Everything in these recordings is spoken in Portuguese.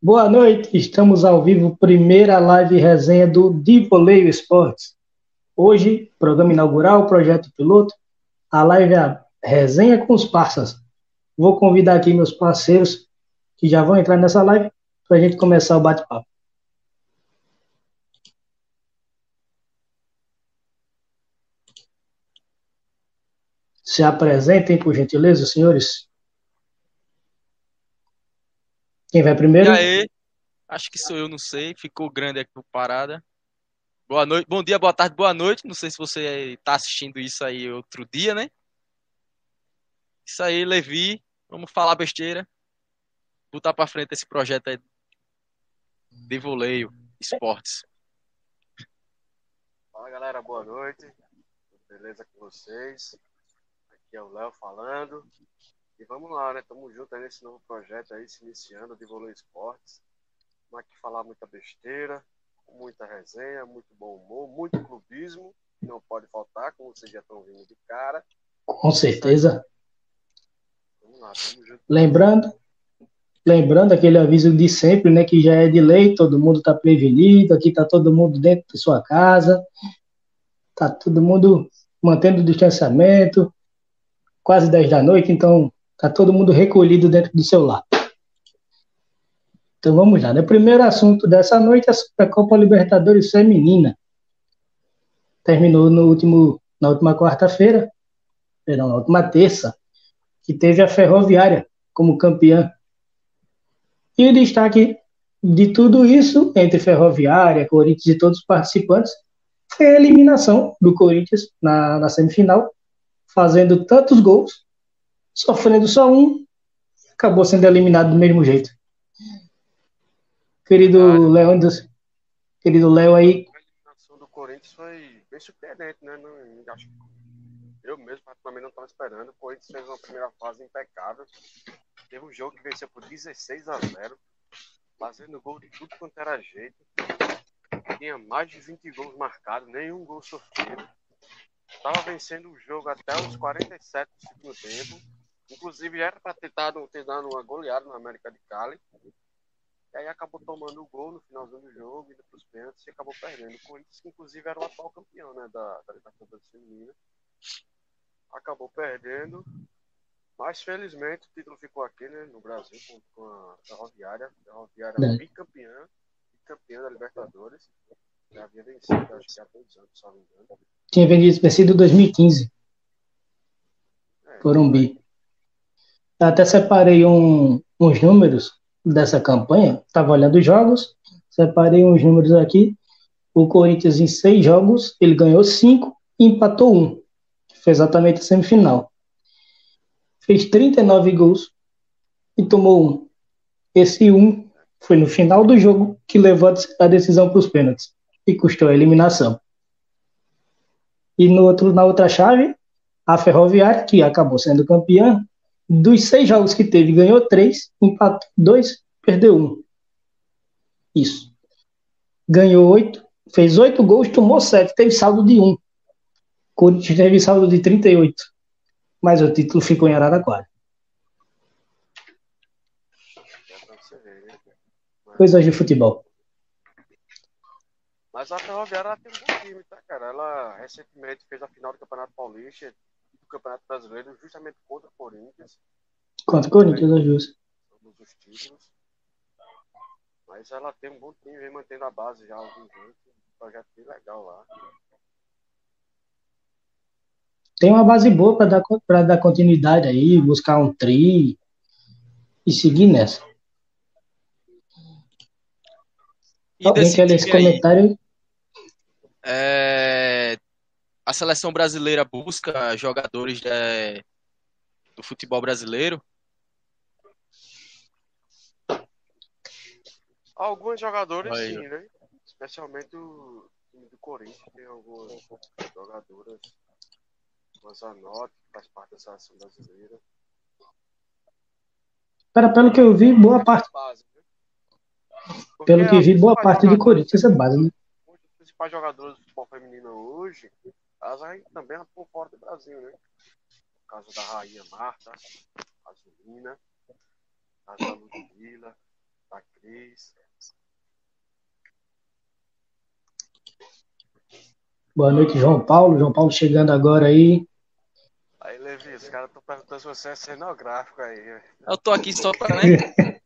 Boa noite, estamos ao vivo, primeira live resenha do Divoleio Esportes. Hoje, programa inaugural, projeto piloto, a live é a resenha com os parceiros. Vou convidar aqui meus parceiros que já vão entrar nessa live para a gente começar o bate-papo. Se apresentem, por gentileza, senhores. Quem vai primeiro? E aí? Acho que sou eu, não sei. Ficou grande aqui o parada. Boa noite, bom dia, boa tarde, boa noite. Não sei se você está assistindo isso aí outro dia, né? Isso aí, Levi. Vamos falar besteira. Botar para frente esse projeto aí de voleio, esportes. Fala galera, boa noite. Beleza com vocês? Aqui é o Léo falando. E vamos lá, né? Tamo junto aí nesse novo projeto aí, se iniciando, de Vôlei Esportes. Vamos aqui falar muita besteira, muita resenha, muito bom humor, muito clubismo, que não pode faltar, como vocês já estão vindo de cara. Com certeza. Vamos lá, tamo junto. Lembrando, lembrando aquele aviso de sempre, né? Que já é de lei, todo mundo está prevenido, aqui está todo mundo dentro de sua casa, tá todo mundo mantendo o distanciamento, quase 10 da noite, então Tá todo mundo recolhido dentro do seu lar. Então vamos lá. Né? O primeiro assunto dessa noite é a Copa Libertadores Feminina. Terminou no último, na última quarta-feira, perdão, na última terça, que teve a Ferroviária como campeã. E o destaque de tudo isso, entre Ferroviária, Corinthians e todos os participantes, foi a eliminação do Corinthians na, na semifinal, fazendo tantos gols sofrendo só um, acabou sendo eliminado do mesmo jeito. Querido ah, Léo, querido Léo aí. A eliminação do Corinthians foi bem surpreendente, né? Não, acho, eu mesmo, particularmente, não estava esperando. O Corinthians fez uma primeira fase impecável. Teve um jogo que venceu por 16 a 0, fazendo gol de tudo quanto era jeito. Tinha mais de 20 gols marcados, nenhum gol sofrido. Estava vencendo o jogo até os 47 do segundo tempo Inclusive era para ter dado, ter dado uma goleada no América de Cali. E aí acabou tomando o gol no finalzinho do jogo, indo para os pênaltis e acabou perdendo. O Corinthians, que inclusive era o atual campeão né, da, da Libertadores Feminina. Acabou perdendo. Mas felizmente o título ficou aqui né, no Brasil com, com a Ferroviária. A Ferroviária é. bicampeã, bicampeã da Libertadores. Já havia vencido, acho que há dois anos, se não me engano. Tinha vencido em 2015. É, Foram bi. Até separei um, uns números dessa campanha. Estava olhando os jogos, separei uns números aqui. O Corinthians, em seis jogos, ele ganhou cinco e empatou um. Foi exatamente a semifinal. Fez 39 gols e tomou um. Esse um foi no final do jogo que levou a decisão para os pênaltis e custou a eliminação. E no outro, na outra chave, a Ferroviária, que acabou sendo campeã, dos seis jogos que teve, ganhou três, empatou dois, perdeu um. Isso. Ganhou oito, fez oito gols, tomou sete, teve saldo de um. Corinthians teve saldo de 38. Mas o título ficou em Araraquara. Coisas de futebol. Mas a Ferroviária tem um bom time, tá, cara? Ela recentemente fez a final do Campeonato Paulista, do Campeonato Brasileiro justamente contra o Corinthians. Contra o Corinthians, é justo. Os títulos. Mas ela tem um bom time, vem mantendo a base já há alguns anos. Um projeto bem legal lá. Tem uma base boa para dar, dar continuidade aí, buscar um tri e seguir nessa. E Alguém quer ler esse comentário? É, a seleção brasileira busca jogadores de, do futebol brasileiro? Alguns jogadores Aí. sim, né? Especialmente o time do Corinthians tem algumas jogadoras. Mazanotti, que faz parte da seleção brasileira. Cara, pelo que eu vi, boa parte. Né? Pelo que vi, boa parte do Corinthians é base, né? Um dos principais jogadores do futebol feminino hoje elas aí também atuam fora do Brasil, né? No caso da Rainha Marta, a Zulina, a Ludmilla, da Isso. Boa noite, João Paulo. João Paulo chegando agora aí. Aí, Levi, os caras estão perguntando se você é cenográfico aí. Eu tô aqui só pra, né?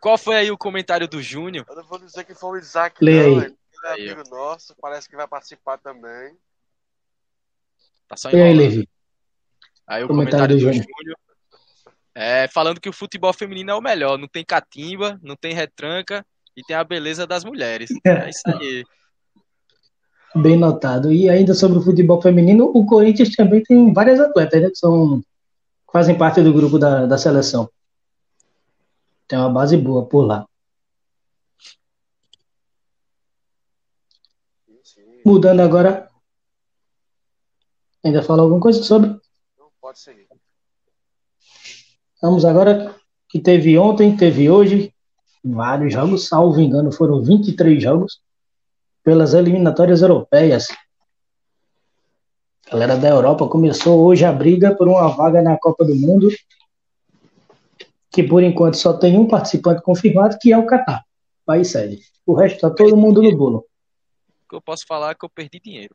Qual foi aí o comentário do Júnior? Eu não vou dizer que foi o Isaac, Lê não. aí. Ele é Aí, amigo nosso, parece que vai participar também. Tá só E aí. Levi? Aí o Comentário comentário, do Júnior. Júnior. É, falando que o futebol feminino é o melhor. Não tem catimba, não tem retranca e tem a beleza das mulheres. É isso aí. Bem notado. E ainda sobre o futebol feminino, o Corinthians também tem várias atletas, né? Que são, fazem parte do grupo da, da seleção. Tem uma base boa por lá. Sim, sim. Mudando agora. Ainda fala alguma coisa sobre? Não pode seguir. Vamos agora que teve ontem, teve hoje, vários jogos, salvo engano, foram 23 jogos pelas eliminatórias europeias. A galera da Europa começou hoje a briga por uma vaga na Copa do Mundo, que por enquanto só tem um participante confirmado, que é o Catar, país sede. O resto tá todo mundo no bolo. O que eu posso falar é que eu perdi dinheiro.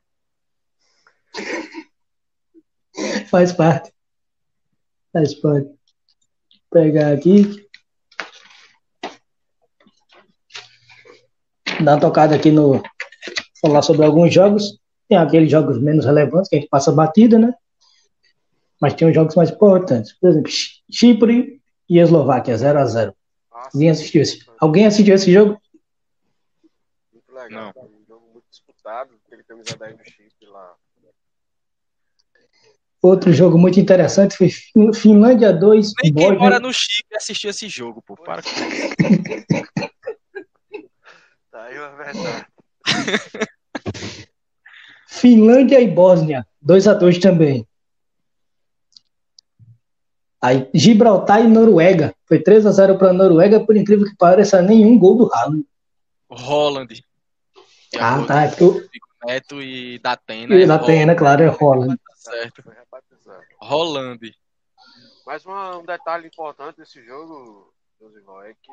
Faz parte. Faz parte. Vou pegar aqui. Dar uma tocada aqui no. Falar sobre alguns jogos. Tem aqueles jogos menos relevantes que a gente passa batida, né? Mas tem os jogos mais importantes. Por exemplo, Chi- Chipre e Eslováquia, 0x0. Ah, Alguém assistiu esse? Alguém assistiu esse jogo? Muito legal. Não. Disputado. Aquele camisa 10 do Chipre lá. Outro jogo muito interessante foi Fin- Finlândia 2, Nem quem mora no Chipre assistiu esse jogo, pô. Para com isso. Tá aí uma verdade. Finlândia e Bósnia, 2 a 2 também. Aí Gibraltar e Noruega, foi 3 a 0 para a Noruega, por incrível que pareça, nenhum gol do Haaland. Holland. Ah, tá. Eu, o Neto e da Atena. e da Pena, claro, é Holland. Tá certo. Holland. Mas uma- um detalhe importante desse jogo, Josival, é que.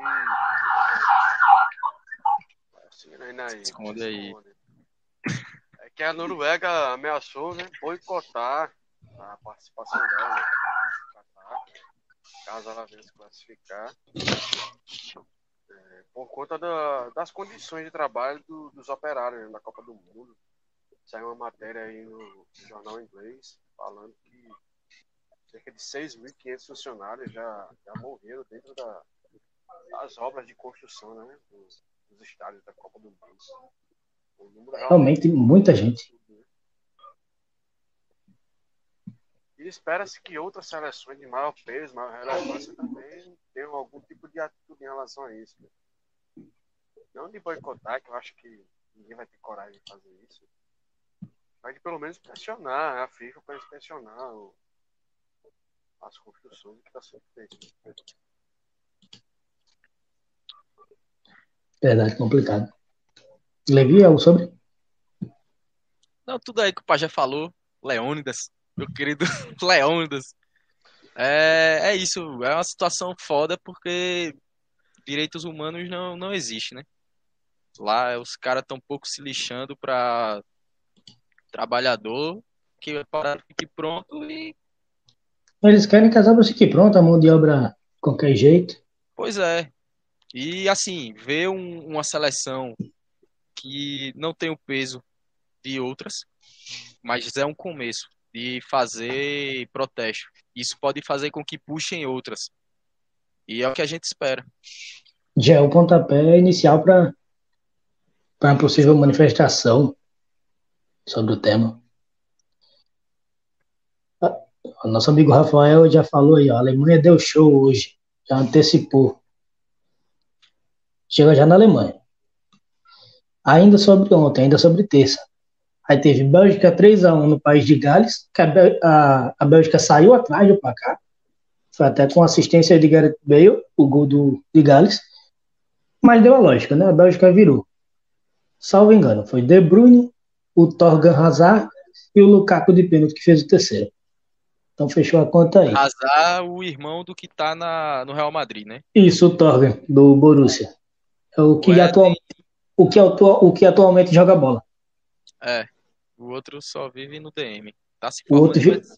Assim, né, aí, Esconde aí. É que a Noruega ameaçou né, boicotar a participação dela no Catar, caso ela venha se classificar, é, por conta da- das condições de trabalho do- dos operários né, da Copa do Mundo. Saiu uma matéria aí no, no jornal inglês falando que cerca de 6.500 funcionários já, já morreram dentro da- das obras de construção né, dos, dos estádios da Copa do Mundo. Número Realmente, muita gente. E espera-se que outras seleções de maior peso, maior relevância também tenham algum tipo de atitude em relação a isso. né? Não de boicotar, que eu acho que ninguém vai ter coragem de fazer isso. Mas de pelo menos pressionar a FIFA para inspecionar o- as construções que está sendo feito. Verdade, complicado. Levi, algo sobre? Não, tudo aí que o pai já falou. Leônidas, meu querido Leônidas. É, é isso, é uma situação foda porque direitos humanos não, não existe, né? Lá os caras tão pouco se lixando pra trabalhador que a parada fique pronto e. Eles querem que as obras fiquem prontas, a mão de obra de qualquer jeito. Pois é. E assim, ver um- uma seleção que não tem o peso de outras, mas é um começo de fazer protesto. Isso pode fazer com que puxem outras. E é o que a gente espera. Já é o pontapé inicial para para uma possível manifestação sobre o tema. Ah, O nosso amigo Rafael já falou aí, ó, a Alemanha deu show hoje, já antecipou. Chega já na Alemanha. Ainda sobre ontem, ainda sobre terça. Aí teve Bélgica 3x1 no país de Gales, que a, a, a Bélgica saiu atrás do placar. Foi até com assistência de Gareth Bale, o gol do, de Gales. Mas deu a lógica, né? A Bélgica virou. Salvo engano, foi De Bruyne, o Torgan Hazard e o Lukaku de pênalti que fez o terceiro. Então fechou a conta aí. Azar o irmão do que tá na, no Real Madrid, né? Isso, o Torgan, do Borussia. É o que, Ué, atual, o, que atua- o que atualmente joga bola. É. O outro só vive no DM. Tá se O outro em medicina.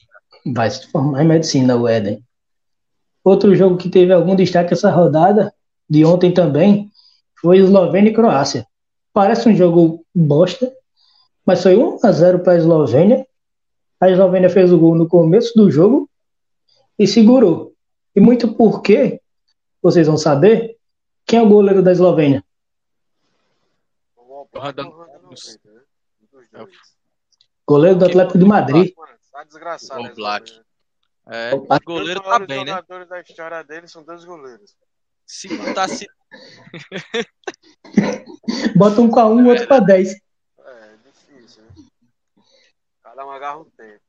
Vai se formar em medicina, o Éden. Outro jogo que teve algum destaque essa rodada, de ontem também, foi Eslovênia e Croácia. Parece um jogo bosta, mas foi 1 a 0 para a Eslovênia. A Eslovênia fez o gol no começo do jogo e segurou. E muito porque, vocês vão saber, quem é o goleiro da Eslovênia? O o né? Um dos dois. Goleiro do Atlético de Madrid. Tá desgraçado. O Oblak. esse É, Opa. o goleiro Os tá bem, né? jogadores da história dele são dois goleiros. Se tá se. Bota um com a um, outro com a 10. É, difícil, né? Cada um agarra um tempo.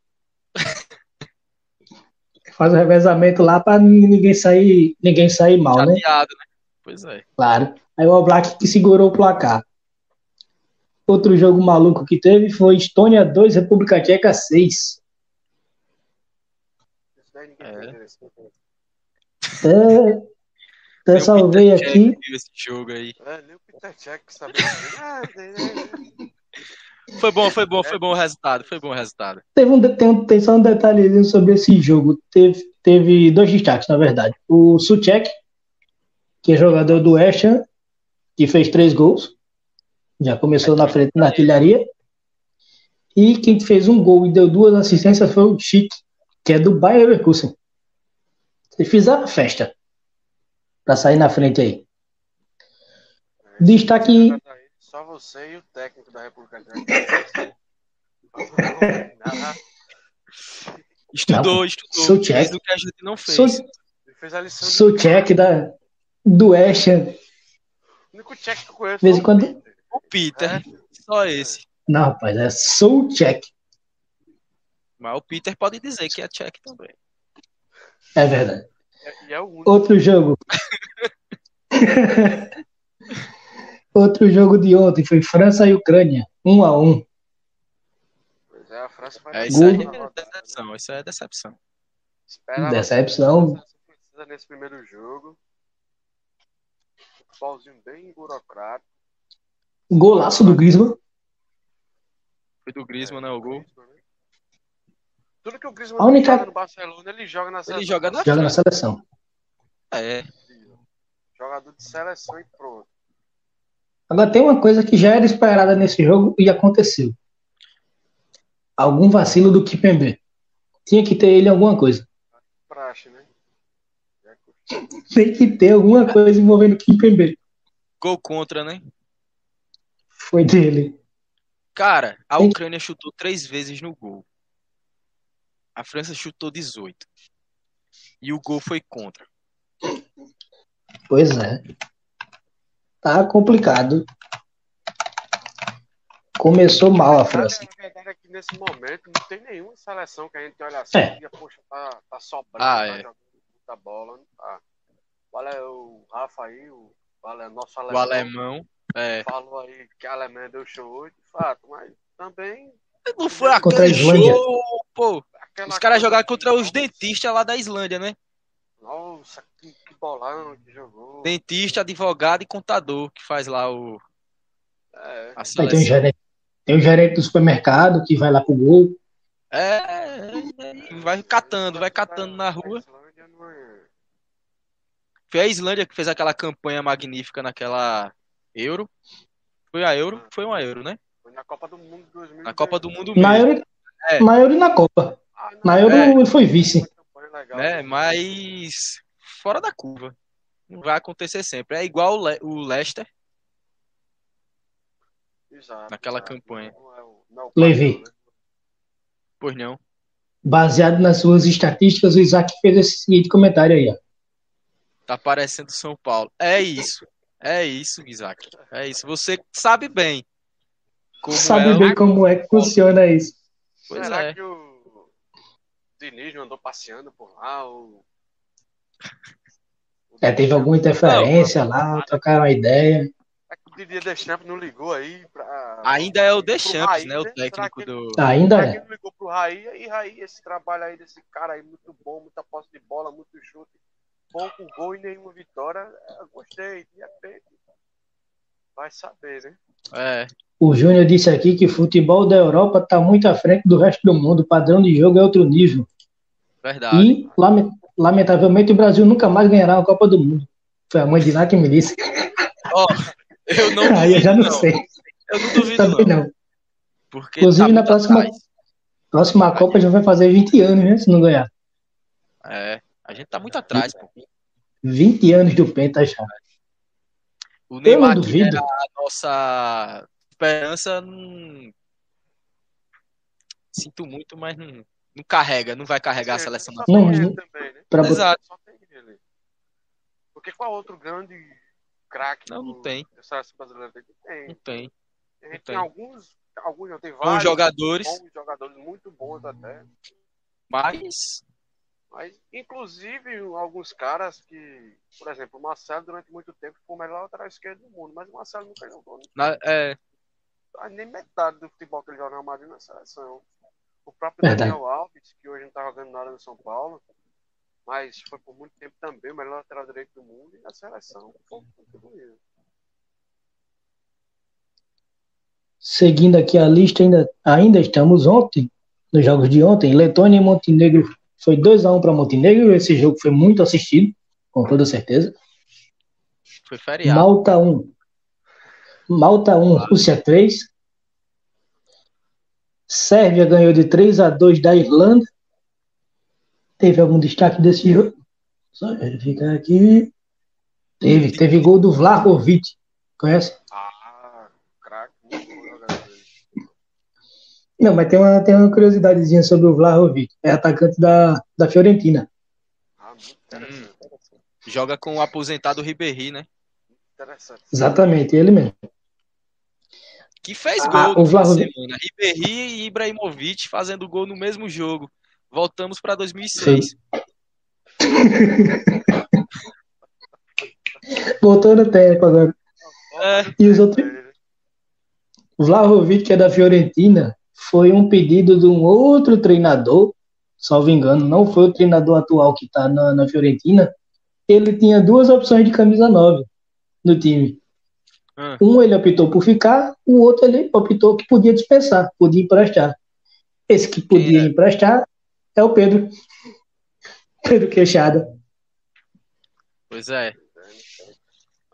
Faz o revezamento lá para ninguém sair, ninguém sair mal, né? Chateado, né? Pois é. Claro. Aí o Oblak que segurou o placar. Outro jogo maluco que teve foi Estônia 2, República Tcheca 6. Isso daí ninguém É. Até, até Nem salvei Peter aqui. Cech viu esse jogo aí. É, nem o Peter Check sabia. Né, né, Foi bom, foi bom, foi bom o resultado. Foi bom o resultado. Teve um, tem, um- tem só um detalhezinho sobre esse jogo. Teve, teve dois destaques, na verdade. O Suchek, que é jogador do West Ham, que fez três gols. Já começou na frente na artilharia. E quem fez um gol e deu duas assistências foi o Chic, que é do Bayer Leverkusen. Eles fizeram festa pra sair na frente aí. Destaque- Só você e o técnico da República. Ah, Estudou, Não, estudou. Suchek. Fez o que a gente não fez. Ele fez a lição. do- Suchek da, do Ham. O único check que eu conheço De vez em quando- o Peter. O Peter. É. Só esse. Não, rapaz, é Suchek. Mas o Peter pode dizer que é check também. É verdade. É- é o único. Outro jogo. Outro jogo de ontem foi França e Ucrânia, 1 a 1 Pois é, a França vai É, isso aí é né? decepção. Isso aí é decepção. Esperava Decepção. que a França precisa nesse primeiro jogo. Futebolzinho bem burocrático. Golaço do Griezmann. Foi do Griezmann, né? O gol. Tudo que o Griezmann A única- joga no Barcelona, ele joga na Ele seleção. joga na Joga na seleção. É. Jogador de seleção e pronto. Agora tem uma coisa que já era esperada nesse jogo e aconteceu. Algum vacilo do Kipembe. Tinha que ter ele em alguma coisa. Praxe, né? Tem que ter alguma coisa envolvendo o Kipembe. Gol contra, né? Foi dele. Cara, a Ucrânia chutou três vezes no gol. A França chutou 18. E o gol foi contra. Pois é. Tá complicado. Começou mal a França. A verdade é que nesse momento não tem nenhuma seleção que a gente olha assim É. e poxa, tá, tá sobrando, Ah, tá é. muita bola. Tá. Olha o Rafa aí, o, olha, nosso O alemão, alemão. É. falou aí que a Alemanha deu show hoje, de fato, mas também Não foi Contra a aquele Islândia. show, pô. aquela Os caras jogaram contra os dentistas lá da Islândia, né? Nossa, que, que bolão que jogou. Dentista, advogado e contador que faz lá o, É, tem, um gerente, tem um gerente do supermercado que vai lá pro gol. É, é, é, vai catando, vai catando na rua. É- Foi a Islândia que fez aquela campanha magnífica naquela Euro. Foi a Euro? Foi uma Euro, né? Na Copa do Mundo 2000. Na Copa do Mundo Na mesmo. Euro, É. na Euro e na Copa. Ah, não, Na Euro É. ele foi vice. né? Mas fora da curva. Não vai acontecer sempre. É igual o Le- o Leicester. Exato, naquela exato. campanha. Não é o- não é Levi. né? Pois não. Baseado nas suas estatísticas, o Isaac fez esse seguinte comentário aí, ó. Tá parecendo São Paulo. É isso. É isso, Isaac. É isso. Você sabe bem. Como Sabe é bem como é que funciona isso. Pois Será é. que o Diniz não andou passeando por lá? Ou... É, teve alguma interferência lá, trocaram uma ideia. É que o Didier Deschamps não ligou aí pra. Ainda é o Deschamps, Raí, né? O Será técnico ele- do. Ainda é. ele ligou pro Raí? E Raí, esse trabalho aí desse cara aí, muito bom, muita posse de bola, muito chute, pouco gol e nenhuma vitória. Eu gostei, de repente. Vai saber, né? É. O Júnior disse aqui que o futebol da Europa está muito à frente do resto do mundo. O padrão de jogo é outro nível. Verdade. E, lame- lamentavelmente, o Brasil nunca mais ganhará a Copa do Mundo. Foi a mãe de lá que me disse. Ó, eu não Aí eu já duvido, não sei. Eu não duvido, Também não. não. Porque Inclusive, tá na próxima- atrás. Próxima Copa já vai fazer 20 anos, né? Se não ganhar. É. A gente tá muito atrás, pô. 20 anos do Penta já. O Neymar, não que era a nossa esperança, não... sinto muito, mas não, não carrega, não vai carregar a Sim, seleção só nacional. Não, não. também, né? Pra Exato. Só tem ele. Porque qual outro grande craque Não, não do- tem. da seleção brasileira? Não tem. Não tem. A gente tem. tem alguns, alguns não, tem Bons vários jogadores, bons jogadores, muito bons até. mas Mas, inclusive, alguns caras que, por exemplo, o Marcelo, durante muito tempo, foi o melhor lateral esquerdo do mundo, mas o Marcelo nunca jogou na- é, nem metade do futebol que ele joga na Madrid na seleção. O próprio Verdade. Daniel Alves, que hoje não tá jogando nada no São Paulo, mas foi por muito tempo também o melhor lateral direito do mundo, e na seleção foi contribuído. Seguindo aqui a lista, ainda, ainda estamos ontem, nos jogos de ontem. Letônia e Montenegro foi 2x1 para Montenegro. Esse jogo foi muito assistido, com toda certeza. foi feriado. Malta 1. Malta 1, Rússia 3. Sérvia ganhou de 3 a 2 da Irlanda. Teve algum destaque desse jogo? Só verificar aqui. Teve, teve gol do Vlahovic. Conhece? Ah, craque, muito bom jogador. Não, mas tem uma, tem uma curiosidadezinha sobre o Vlahovic. É atacante da, da Fiorentina. Ah, muito interessante. Joga com o aposentado Ribéry, né? Interessante. Exatamente, ele mesmo. Que fez Ah, gol o fim de Vlahovic- semana. Ribéry e Ibrahimovic fazendo gol no mesmo jogo. Voltamos para 2006. Voltou no tempo agora. É. E os outros? O Vlahovic, que é da Fiorentina, foi um pedido de um outro treinador, salvo engano, não foi o treinador atual que está na, na Fiorentina. Ele tinha duas opções de camisa 9 no time. Ah. Um ele optou por ficar, o outro ele optou que podia dispensar, podia emprestar. Esse que podia é? emprestar é o Pedro. Pedro Queixada, Pois é.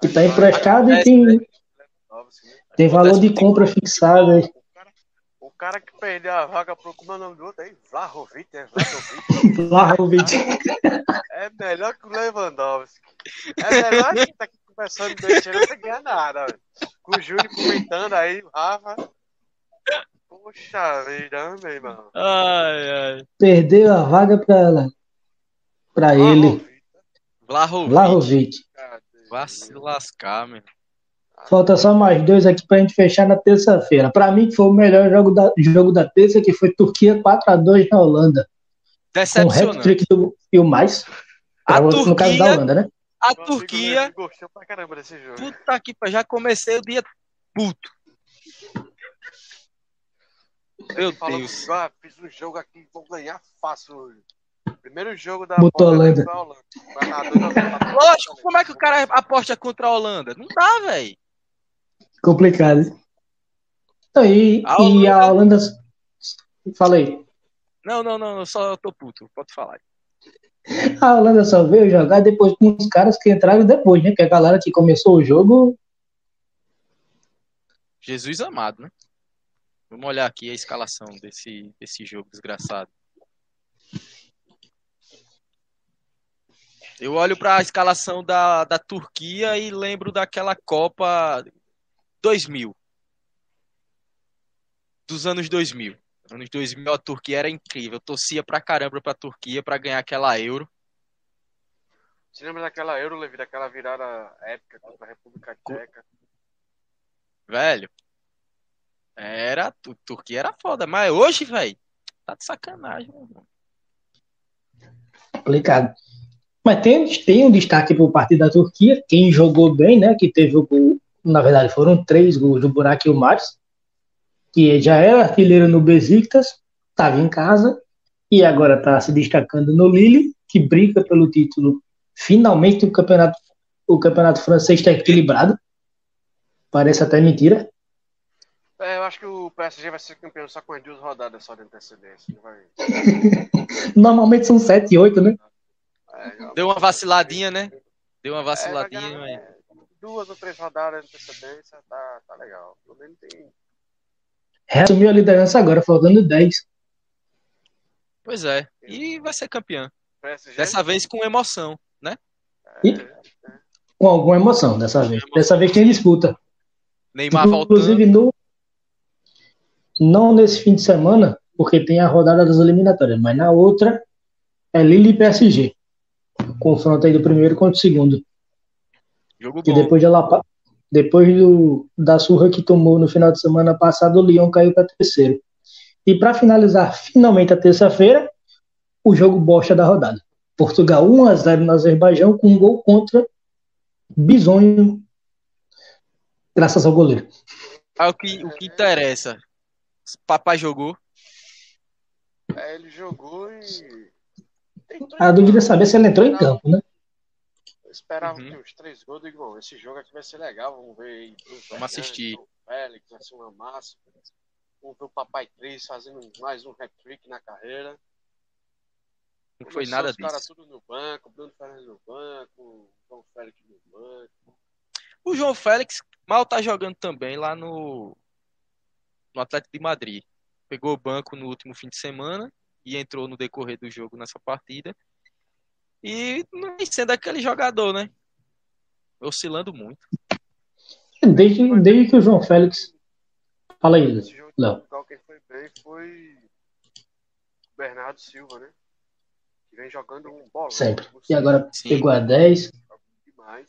que está emprestado e tem, né? tem valor de compra fixado. Cara, que perdeu a vaga pro. Como é o nome do outro aí? Vlahovic, é Vlahovic. Vlahovic. É melhor que o Lewandowski. É melhor que tá aqui conversando besteira, não ganha nada. velho. Com o Júlio comentando aí, o Rafa. Poxa vida, meu irmão. Ai, ai. Perdeu a vaga para para ele, Vlahovic. Vlahovic. Cara, Vá se lascar, meu. Falta só mais dois aqui pra gente fechar na terça-feira. Pra mim, que foi o melhor jogo da, jogo da terça, que foi Turquia 4x2 na Holanda. Com o Decepcionante. hat-trick do e o mais. A Pra- no caso da Turquia- Holanda, né? A Turquia, gostou pra caramba desse jogo. puta que já comecei o dia puto. Meu Deus. ah, fiz um jogo aqui, vou ganhar fácil hoje. Primeiro jogo da Botou a Holanda Holanda. a Holanda. Na a zero. Lógico, como é que o cara aposta contra a Holanda? Não dá, velho. Complicado. Então, e, A e a Holanda. Falei. Não, não, não, eu só tô puto. Pode falar. A Holanda só veio jogar depois com os caras que entraram depois, né? Que a galera que começou o jogo. Jesus amado, né? Vamos olhar aqui a escalação desse, desse jogo desgraçado. Eu olho para a escalação da, da Turquia e lembro daquela Copa 2000. Dos anos 2000. Anos 2000 a Turquia era incrível. Eu torcia pra caramba pra Turquia pra ganhar aquela Euro. Você lembra daquela Euro, Levi, daquela virada épica contra a República Tcheca? Velho. Era. Tu- Turquia era foda. Mas hoje, velho. Tá de sacanagem, meu irmão. Complicado. Mas tem, tem um destaque por parte da Turquia. Quem jogou bem, né? Que teve o, gol- na verdade foram três gols do Burak Yilmaz, que já era artilheiro no Besiktas, estava em casa e agora está se destacando no Lille, que briga pelo título. Finalmente o campeonato, o campeonato francês está equilibrado. Parece até mentira. É, eu acho que o PSG vai ser campeão só com as duas rodadas só de antecedência. Vai... Normalmente são 7 e 8, né? É, Deu uma vaciladinha, né? Deu uma vaciladinha, é, mas... Duas ou três rodadas de antecedência, tá, tá legal. Pelo menos tem. Resumiu a liderança agora, faltando 10. Pois é. E vai ser campeão. Dessa vez com emoção, né? E, com alguma emoção dessa vez. Dessa vez tem disputa. Neymar Inclusive, voltando. No, não nesse fim de semana, porque tem a rodada das eliminatórias, mas na outra é Lille e PSG. Confronto aí do primeiro contra o segundo. Jogo E bom. depois, de ela, depois do, da surra que tomou no final de semana passado, o Lyon caiu para terceiro. E para finalizar finalmente a terça-feira, o jogo bosta da rodada. Portugal 1 a 0 no Azerbaijão com um gol contra Bisonho, graças ao goleiro. Ah, o, que, o que interessa. Papai jogou. É, ele jogou e. A dúvida é saber se ele entrou em campo, né? Eu esperava Uhum. que os três gols, digo, bom, esse jogo aqui vai ser legal, vamos ver aí. Fernandes, assistir. João Félix, vai ser uma massa. Vamos ver o Papai 3 fazendo mais um hat-trick na carreira. Não foi Começou nada os caras disso. tudo no banco, Bruno Fernandes no banco, João Félix no banco. O João Félix mal tá jogando também lá no, no Atlético de Madrid. Pegou o banco no último fim de semana e entrou no decorrer do jogo nessa partida. E não vem sendo aquele jogador, né? Oscilando muito. Desde, desde que o João Félix. Fala aí, Léo. Portugal, quem foi bem foi o Bernardo Silva, né? Que vem jogando um bolão. Sempre. E agora Sim. pegou a 10. demais.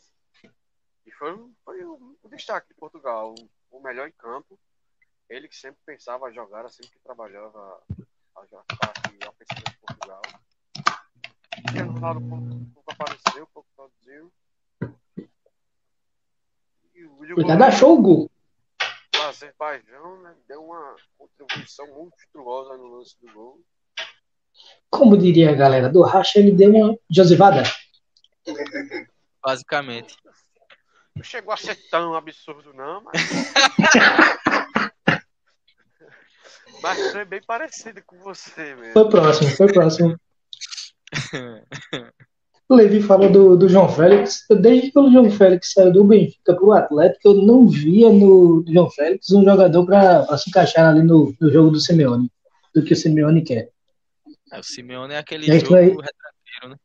E foi, um- foi um, um destaque de Portugal, o, o melhor em campo. Ele que sempre pensava jogar, sempre que trabalhava a jogar parte ofensiva de Portugal. Ronaldo pouco, pouco apareceu, pouco produziu. E o, o Cuidado, achou o gol. do Azerbaijão né, deu uma contribuição monstruosa no lance do gol. Como diria a galera do Racha, ele deu uma josivada. Basicamente. Não chegou a ser tão absurdo, não, mas. mas foi bem parecido com você mesmo. Foi próximo, foi próximo. O Levi falou do, do João Félix. Desde que o João Félix saiu do Benfica para o Atlético, eu não via no João Félix um jogador para se encaixar ali no, no jogo do Simeone, do que o Simeone quer. É, o Simeone é aquele aí, jogo aí- retranqueiro, né?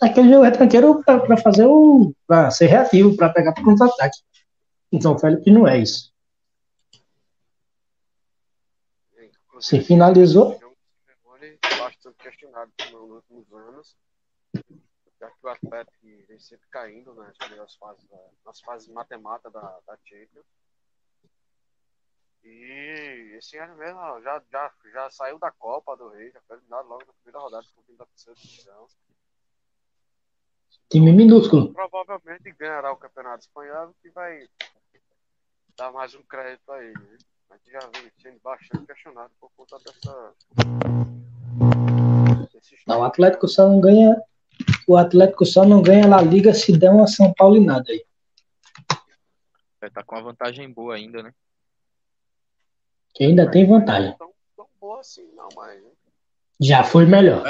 Aquele jogo retranqueiro para fazer o. para ser reativo, para pegar para contra-ataque. O João Félix não é isso. Se finalizou. Esse jogo do Simeone, Questionado nos últimos anos. Já que o Atlético vem sempre caindo nas primeiras fases, da- nas fases matemáticas da, da Champions. E esse ano mesmo já, já, já saiu da Copa do Rei, já foi eliminado logo na primeira rodada com o time da terceira divisão. Time minúsculo. provavelmente ganhará o Campeonato Espanhol, que vai dar mais um crédito a ele. Né? Mas já vem sendo bastante questionado por conta dessa. Não, o Atlético só não ganha. O Atlético só não ganha La Liga se der uma São Paulinada aí. Vai estar com uma vantagem boa ainda, né? Que ainda tem vantagem. Tão, tão boa assim, não, mas. Já foi melhor.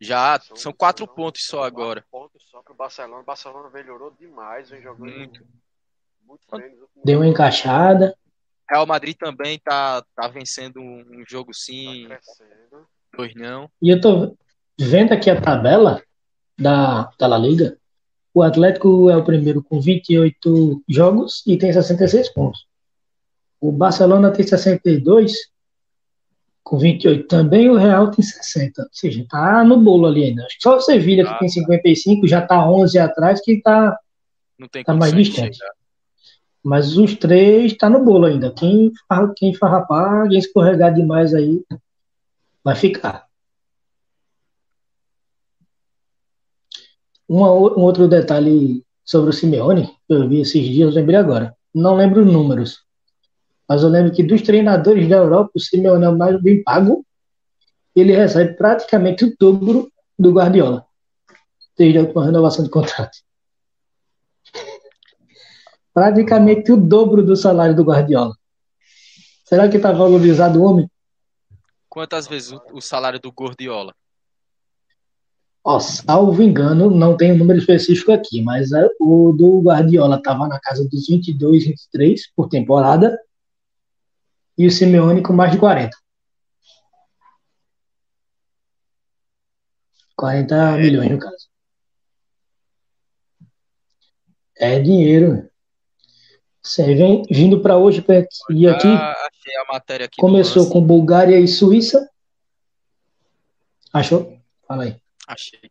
Já são quatro pontos só agora. Quatro pontos só pro Barcelona. O Barcelona melhorou demais, vem jogando Muito. muito bem Deu uma encaixada. Real Madrid também tá, tá vencendo um jogo tá sim, crescendo. Dois não. E eu tô vendo aqui a tabela da, da La Liga. O Atlético é o primeiro com 28 jogos e tem 66 pontos. O Barcelona tem 62 com 28 também. O Real tem 60. Ou seja, tá no bolo ali ainda. Acho que só o Sevilha, que Ah, tem 55, já tá 11 atrás, que tá. Não tem Tá mais distante. chegar. Mas os três tá no bolo ainda. Quem, quem farrapar, quem escorregar demais aí, vai ficar. Uma um outro detalhe sobre o Simeone, eu vi esses dias, lembrei agora. Não lembro os números. Mas eu lembro que dos treinadores da Europa, o Simeone é o mais bem pago. Ele recebe praticamente o dobro do Guardiola. Desde a última renovação de contrato. Praticamente o dobro do salário do Guardiola. Será que está valorizado o homem? Quantas vezes o, o salário do Guardiola? Ó, salvo engano, não tem um número específico aqui, mas o do Guardiola estava na casa dos 22, 23 por temporada e o Simeone com mais de 40. 40 é. milhões, no caso. É dinheiro. Você vem vindo para hoje e aqui. Achei a matéria aqui. Começou com Bulgária e Suíça. Achou? Fala aí. Achei.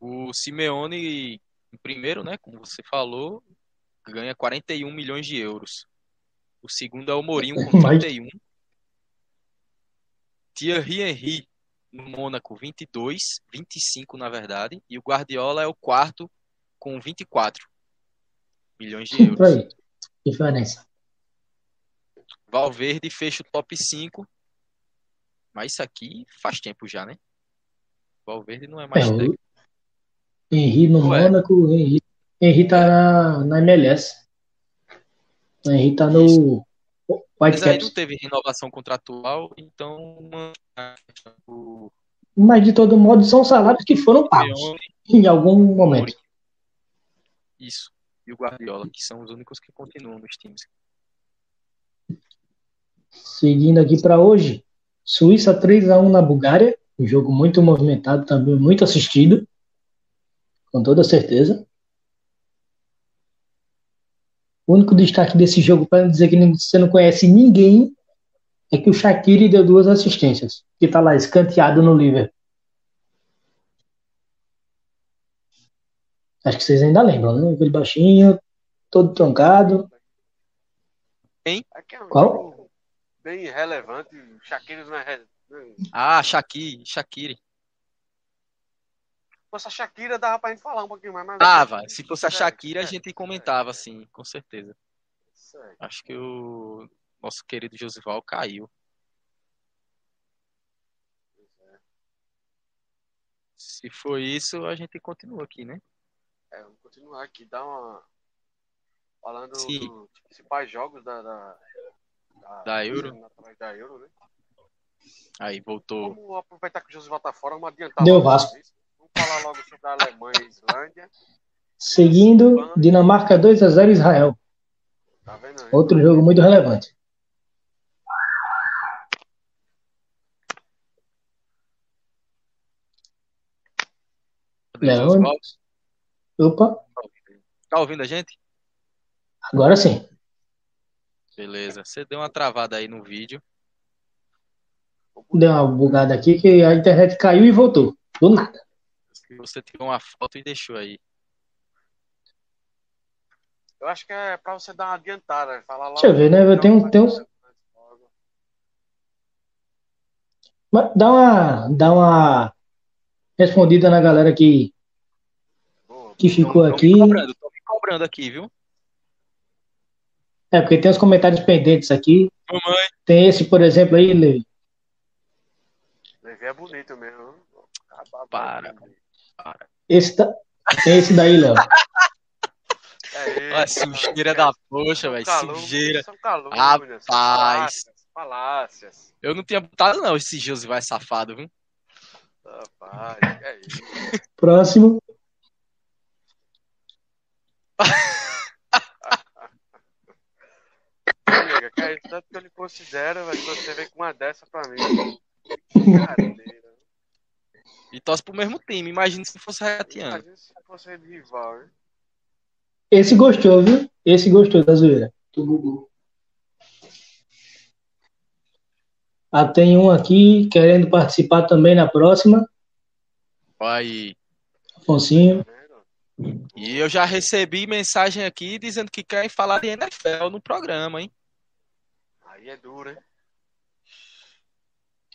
O Simeone, em primeiro, né, como você falou, ganha 41 milhões de euros. O segundo é o Mourinho com 31. Thierry Henry no Mônaco 22, 25 na verdade, e o Guardiola é o quarto com 24 milhões de euros. Diferença. Valverde fecha o top 5. Mas isso aqui faz tempo já, né? Valverde não é mais é, técnico. Henry no Mônaco, Henry, Henry tá na, na MLS. Henry tá no Isso. White Mas aí não teve renovação contratual, então. Mas de todo modo são salários que foram pagos em algum momento. Isso. E o Guardiola, que são os únicos que continuam nos times. Seguindo aqui para hoje, Suíça 3 a 1 na Bulgária. Um jogo muito movimentado, também muito assistido, com toda certeza. O único destaque desse jogo, para dizer que você não conhece ninguém, é que o Shaqiri deu duas assistências, que está lá escanteado no Liverpool. Acho que vocês ainda lembram, né? Aquele baixinho, todo troncado. Quem? Qual? Bem relevante. O Shaqiri não é ah, Shaqiri, Shaqiri. Se fosse a Shakira, dava pra gente falar um pouquinho mais. Mas... Dava. Se fosse a Shakira, a gente comentava, sim, com certeza. Acho que o nosso querido Josival caiu. Se for isso, a gente continua aqui, né? É, vamos continuar aqui. Dá uma. Falando Sim. dos principais jogos da, da, da, da Euro. Da Euro, né? Aí voltou. Vamos aproveitar que o José volta fora, vamos adiantar. Deu Vasco. Vamos falar logo sobre a Alemanha e Islândia. Seguindo, Dinamarca 2 a 0 Israel. Tá vendo aí? Outro jogo muito relevante. Leão. Opa. Tá ouvindo a gente? Agora sim. Beleza. Você deu uma travada aí no vídeo. Deu uma bugada aqui que a internet caiu e voltou. Do nada. Você tirou uma foto e deixou aí. Eu acho que é pra você dar uma adiantada. Falar Deixa eu ver, né? Eu tenho, tenho... Dá uma, dá uma respondida na galera que, que ficou aqui. Cobrando, tô me cobrando aqui, viu? É, porque tem os comentários pendentes aqui. Mamãe. Tem esse, por exemplo, aí, Levi. Levi é bonito mesmo. Para. Para. Esse, tá... esse daí, Léo. É, sujeira da poxa, velho. Sujeira. Rapaz. Falácias. Eu não tinha botado, não, esse Josivai safado, viu? Rapaz, é isso. Próximo. Amiga, cara, tanto que eu lhe considero, mas você vem com uma dessa pra mim. Brincadeira. E torce pro mesmo time. Imagina se fosse Ratiano. Imagina se fosse rival, hein? Esse gostou, viu? Esse gostou da zoeira. Ah, tem um aqui querendo participar também na próxima. Aí. Afonsinho. E eu já recebi mensagem aqui dizendo que querem falar de NFL no programa, hein? Aí é duro, hein?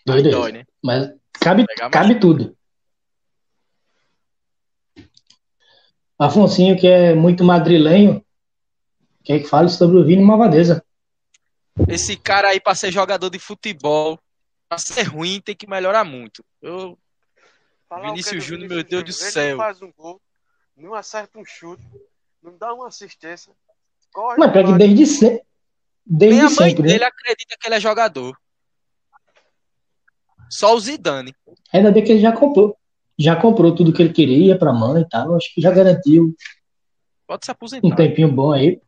Doido, dói, né? Mas cabe, cabe tudo. Afonsinho, que é muito madrilenho, quer que fale sobre o Vini Malvadeza. Esse cara aí, pra ser jogador de futebol, pra ser ruim, tem que melhorar muito. Eu... Falar Vinícius Júnior, meu Deus do céu. Ele faz um gol, não acerta um chute, não dá uma assistência. Corre Mas pior que demais. desde. Nem desde a mãe sempre, né? dele acredita que ele é jogador. Só o Zidane. Ainda bem que ele já comprou. Já comprou tudo que ele queria pra mãe e tal. Acho que já garantiu Pode se um aposentar. tempinho bom aí.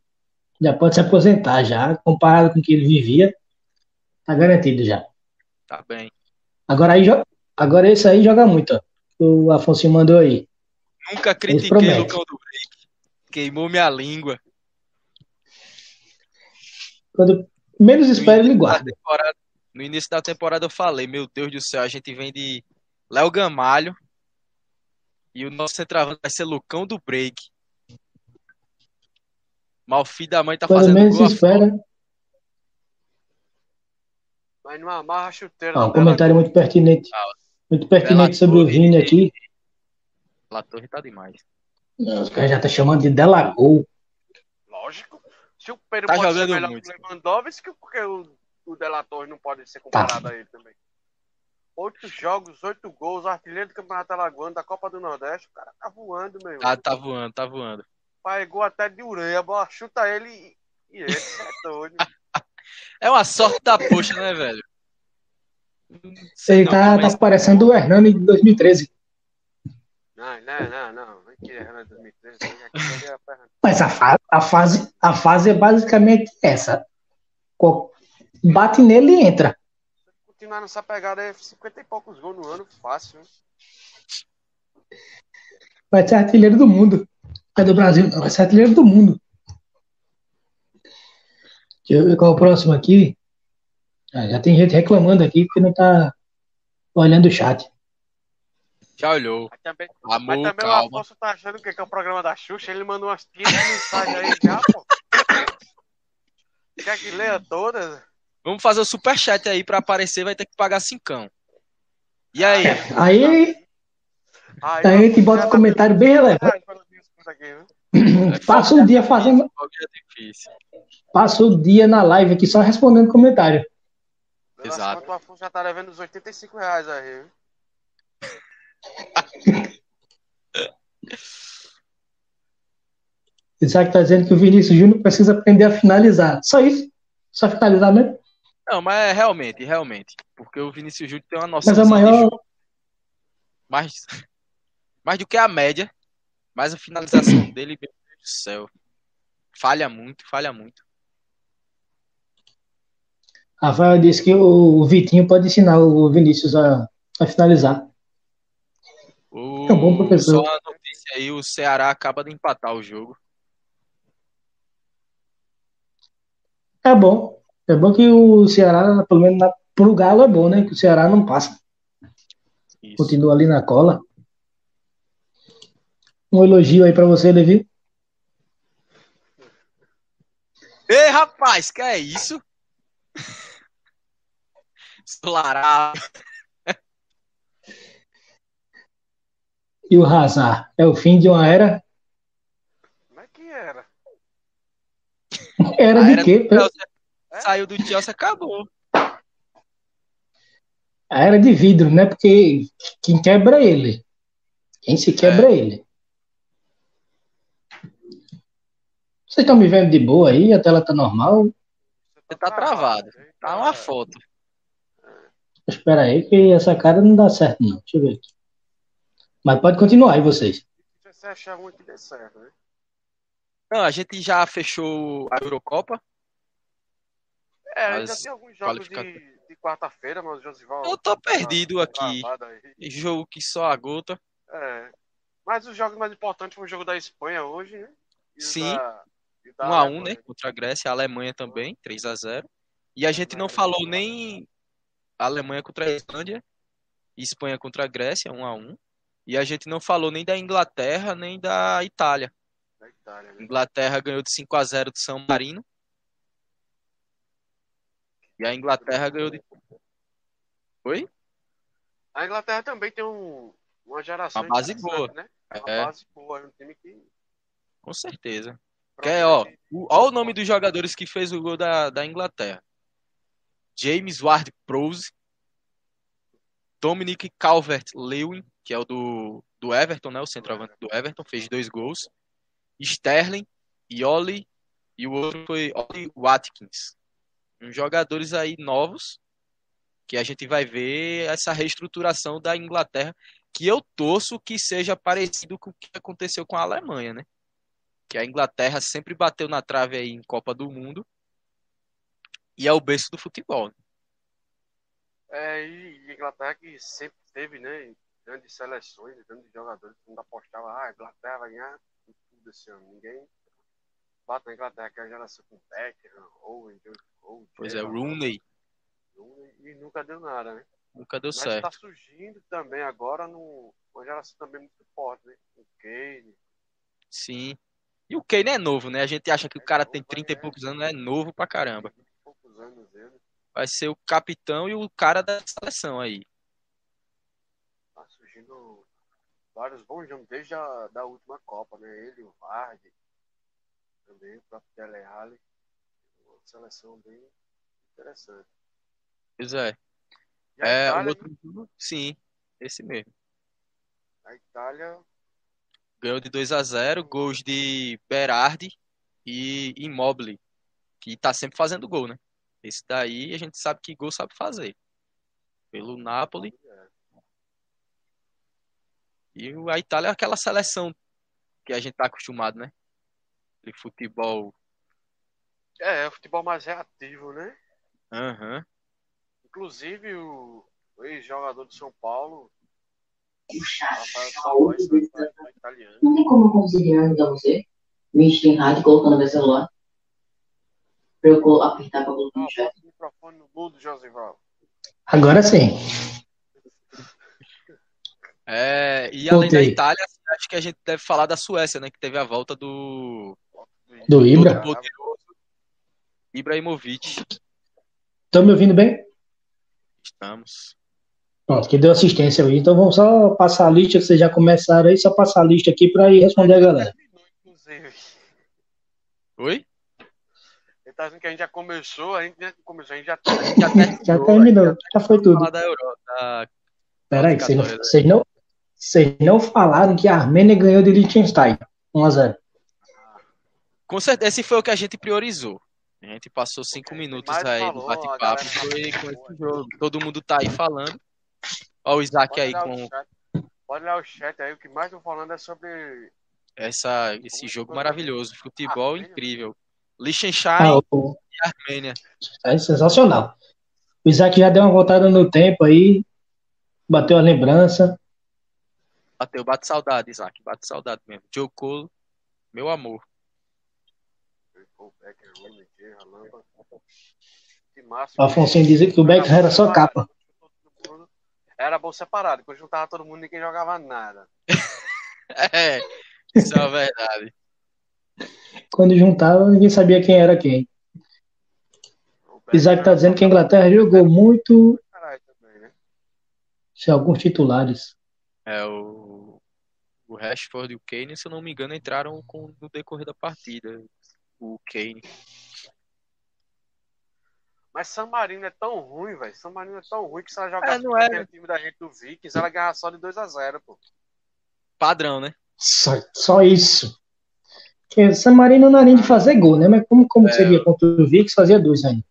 Já pode se aposentar já. Comparado com o que ele vivia, tá garantido já. Tá bem. Agora aí agora esse aí joga muito, ó. O Afonso mandou aí. Nunca critiquei promete. Lucão do Break. Queimou minha língua. Quando menos espera, ele Da guarda. no início da temporada eu falei, meu Deus do céu, a gente vem de Léo Gamalho e o nosso centroavante vai ser Lucão do Break. Mal filho da mãe tá Quando fazendo menos gol. espera. Mas não amarra a chuteira. Do um comentário muito pertinente. Muito pertinente sobre o Vini aqui. La Torre tá demais. Os caras já tá chamando de Delagol. Lógico. Se o Pedro Tá pode ser jogando melhor muito. que o Lewandowski, porque o, o Delator não pode ser comparado a ele também. Oito jogos, oito gols, artilheiro do Campeonato Alagoano, da Copa do Nordeste. O cara tá voando, meu irmão. Tá, tá voando, tá voando. Pegou até de ureia, a bola chuta ele e, e ele, é doido. É uma sorte da poxa, né, velho? Ele tá, tá parecendo o Hernani de 2013. Não, não, não, não. Vem que é 2013. vem aqui, ali é a perna. Mas a, fa- a fase, a fase é basicamente essa. Bate nele e entra. Continuar nessa pegada aí, 50 e poucos gols no ano, fácil. hein? Vai ser artilheiro do mundo. É do Brasil, não. Vai ser artilheiro do mundo. Deixa eu ver qual é o próximo aqui. Ah, já tem gente reclamando aqui porque não tá olhando o chat. Já olhou. Mas também, Amor, mas também o. Afonso tá achando que é o programa da Xuxa, ele mandou umas tiras de mensagem aí já, pô. Quer que leia todas? Vamos fazer o superchat aí pra aparecer, vai ter que pagar cincão. E aí? Aí, Aí, aí a gente bota um comentário bem relevante. É Passa o dia fazendo. É difícil. Passa o dia na live aqui só respondendo comentário. Exato. O Afonso já tá devendo os 85 reais aí, viu? Isaac tá dizendo que o Vinícius Júnior precisa aprender a finalizar. Só isso. Só finalizar mesmo. Não, mas é realmente, realmente. Porque o Vinícius Júnior tem uma noção Mas a de maior. jogo mais, mais do que a média. Mas a finalização dele, meu Deus do céu. Falha muito, falha muito. Rafael disse que o Vitinho pode ensinar o Vinícius a, a finalizar. O, É um bom professor. Só a notícia aí, o Ceará acaba de empatar o jogo. É bom. É bom que o Ceará, pelo menos na, pro Galo é bom, né? Que o Ceará não passa. Isso. Continua ali na cola. Um elogio aí pra você, Levi. Ei, rapaz, que é isso? Esclarado. E o Hazard. É o fim de uma era? Como é que era? Era A de era quê? do Chelsea Saiu do Chelsea, acabou. A era de vidro, né? Porque quem quebra é ele. Quem se quebra é ele. Vocês estão me vendo de boa aí? A tela tá normal? Você tá travado. Tá uma foto. Espera aí que essa cara não dá certo não. Deixa eu ver aqui. Mas pode continuar aí vocês. Se você achar ruim que dê certo, né? Não, a gente já fechou a Eurocopa. É, ainda Mas tem alguns jogos qualifica- de, de quarta-feira, mas o Josival. Eu tô perdido tá aqui. Jogo que só a gota. É. Mas os jogos mais importantes foi o jogo da Espanha hoje, né? E Sim. Da, da 1 a 1 Alemanha. né? Contra a Grécia, a Alemanha também, 3 a 0 E a gente não falou nem a Alemanha contra a Islândia, e Espanha contra a Grécia, 1 a 1 E a gente não falou nem da Inglaterra, nem da Itália. Da Itália, né? Inglaterra ganhou de 5 a 0 do São Marino. E a Inglaterra ganhou de. Oi? A Inglaterra também tem um, uma geração Uma base boa. Né? Uma É. base boa, é um time que Com certeza. Quer, ó, o, ó o nome dos jogadores que fez o gol da, da Inglaterra. James Ward-Prowse, Dominic Calvert-Lewin, que é o do, do Everton, né, o centroavante do Everton, fez dois gols. Sterling e Oli, e o outro foi Oli Watkins. Uns jogadores aí novos que a gente vai ver essa reestruturação da Inglaterra, que eu torço que seja parecido com o que aconteceu com a Alemanha, né? Que a Inglaterra sempre bateu na trave aí em Copa do Mundo e é o berço do futebol. Né? É, e Inglaterra que sempre teve, né, grandes seleções, grandes jogadores, todo mundo apostava, ah, a Inglaterra vai ganhar tudo esse ano. Ninguém bate na Inglaterra, que é a geração com Becker, Owen, Owen Pois é, Rooney. E nunca deu nada, né? Nunca deu Mas certo. tá surgindo também agora no, uma geração também muito forte, né? O Kane. Sim. E o Kane é novo, né? A gente acha que o cara novo, tem 30 e é. poucos anos, é novo pra caramba. Poucos anos ele. Vai ser o capitão e o cara da seleção aí. Tá surgindo vários bons nomes desde a da última Copa, né? Ele, o Vardy, também o próprio Dele Alli. Uma seleção bem interessante. Pois é. E a É, o Itália, outro... Sim, esse mesmo. a Itália Ganhou de 2 a 0 gols de Berardi e Immobile, que tá sempre fazendo gol, né? Esse daí a gente sabe que gol sabe fazer. Pelo Napoli. É, E o- a Itália é aquela seleção que a gente tá acostumado, né? De futebol. é, é o futebol mais reativo, né? Aham. Inclusive o, o ex-jogador do São Paulo, Rafael italiano. Não tem como eu conseguir ajudar você? Mexer em rádio colocando meu celular. Pra eu apertar pra colocar no chat. o microfone no mudo, Josival. Agora sim. É, e além da. Itália, acho que a gente deve falar da Suécia, né? Que teve a volta do Do Ibra. poderoso Ibrahimovic. Estão me ouvindo bem? Estamos. Pronto, que deu assistência aí. Então vamos só passar a lista, que vocês já começaram aí, só passar a lista aqui para ir responder a galera. Oi? Ele tá dizendo que a gente já começou, a gente já começou, a gente já Já terminou. Já terminou, já foi tudo. Da Europa. Da... Peraí, vocês não, vocês não, vocês não falaram que a Armênia ganhou de Liechtenstein. 1x0. Com certeza, esse foi o que a gente priorizou. A gente passou cinco Porque minutos aí falou, no bate-papo falou, com esse jogo. Todo mundo tá aí falando. Ó o Isaac Pode aí com pode olhar o chat aí, o que mais estão falando é sobre. essa, esse jogo maravilhoso. Futebol Armênia. incrível. Liechtenstein Ah, o- e Armênia. é sensacional. O Isaac já deu uma voltada no tempo aí, bateu a lembrança. Bateu, bate saudade, Isaac. Bate saudade mesmo. Joe Cole, meu amor. Afonso dizia que o Becker era só capa. Era bom separado, quando juntava todo mundo, ninguém jogava nada. É, isso é uma verdade. Quando juntava, ninguém sabia quem era quem. Isaac tá era dizendo que a Inglaterra jogou muito, também, né? sem alguns titulares. É, o, o Rashford e o Kane, se eu não me engano, entraram com, no decorrer da partida. O Kane. Mas San Marino é tão ruim, velho. San Marino é tão ruim que se ela jogasse É, não com é, aquele time da gente do Vikings, ela ganhava só de 2x0, pô. Padrão, né? Só, só isso. Porque San Marino não era nem de fazer gol, né? Mas como, como É. seria contra o Vix, fazia dois ainda.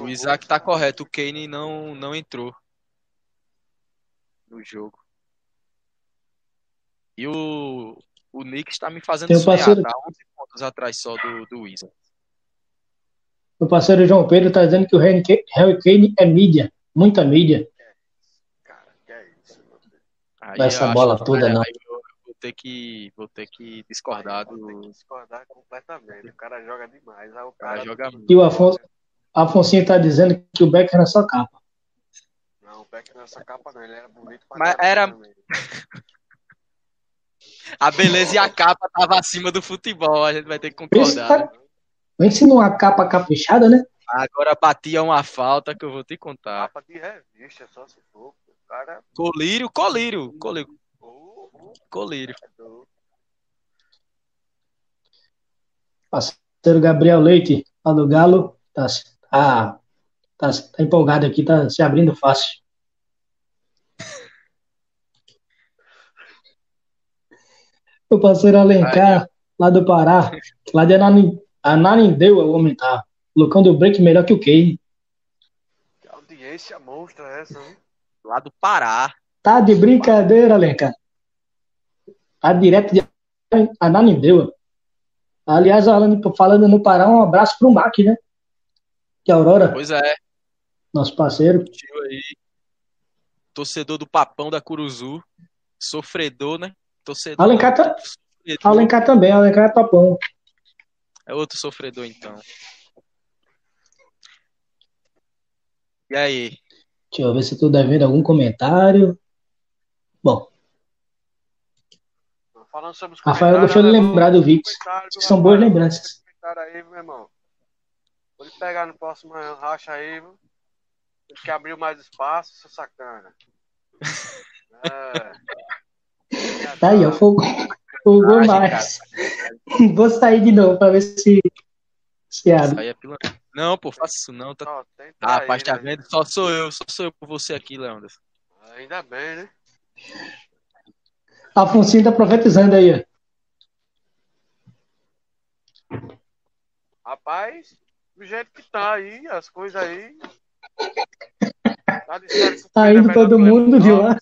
O Isaac tá correto. O Kane não, não entrou no jogo. E o, o Knicks tá me fazendo Tem um sonhar. parceiro- Tá 11 pontos atrás só do, do Wizard. O parceiro João Pedro tá dizendo que o Harry Kane- é mídia, muita mídia. Cara, que é isso, Vai essa bola que- toda, aí não. eu vou ter que, vou ter que discordar Vou ter que do. discordar completamente. O cara joga demais. O cara cara. joga muito. E o Afonso, Afonso tá dizendo que o Becker era só capa. Não, o Beck nessa capa não, ele era bonito pra Mas era-. A beleza e a capa tava acima do futebol. A gente vai ter que concordar. tá- Vence numa capa caprichada, né? Agora batia uma falta que eu vou te contar. Capa de revista, só se for. Cara. Colírio, colírio, colírio, Oh, colírio. é doido. Parceiro Gabriel Leite, lá do Galo, tá, tá, tá, tá empolgado aqui, tá se abrindo fácil. O parceiro Alencar, lá do Pará, lá de Ananin, Ananindeu, o homem tá. Lucão do break melhor que o Kane. Que audiência monstra essa, hein? Lá do Pará. Tá de brincadeira, Alencar. Tá direto de Ananindeu. Aliás, Alan, falando no Pará, um abraço pro Mac, né? Que é Aurora, Pois é, nosso parceiro. tio aí. Torcedor do Papão da Curuzu. Sofredor, né? Torcedor. Alencar tá- sofredor. Alencar também, Alencar é topão. É outro sofredor, então. E aí? Deixa eu ver se tu devendo algum comentário. Bom, Falando sobre os Rafael comentários, gostou de olha, lembrar do Vix. São boas lembranças. Aí, meu irmão. Vou lhe pegar no próximo racha aí, viu? Ele que abriu mais espaço, seu sacana. É. Tá aí, ó. Folgou, folgou mais. Vou sair de novo pra ver se, se abre. aí é pila... Não, pô, faça isso não. Tá... Ó, tem Ah, rapaz, tá vendo? Só sou eu, só sou eu por você aqui, Leandro. Ainda bem, né? Afonso tá profetizando aí, ó. Rapaz, do jeito que tá aí, as coisas aí. Tá dizendo que o Tá é indo todo mundo de lá.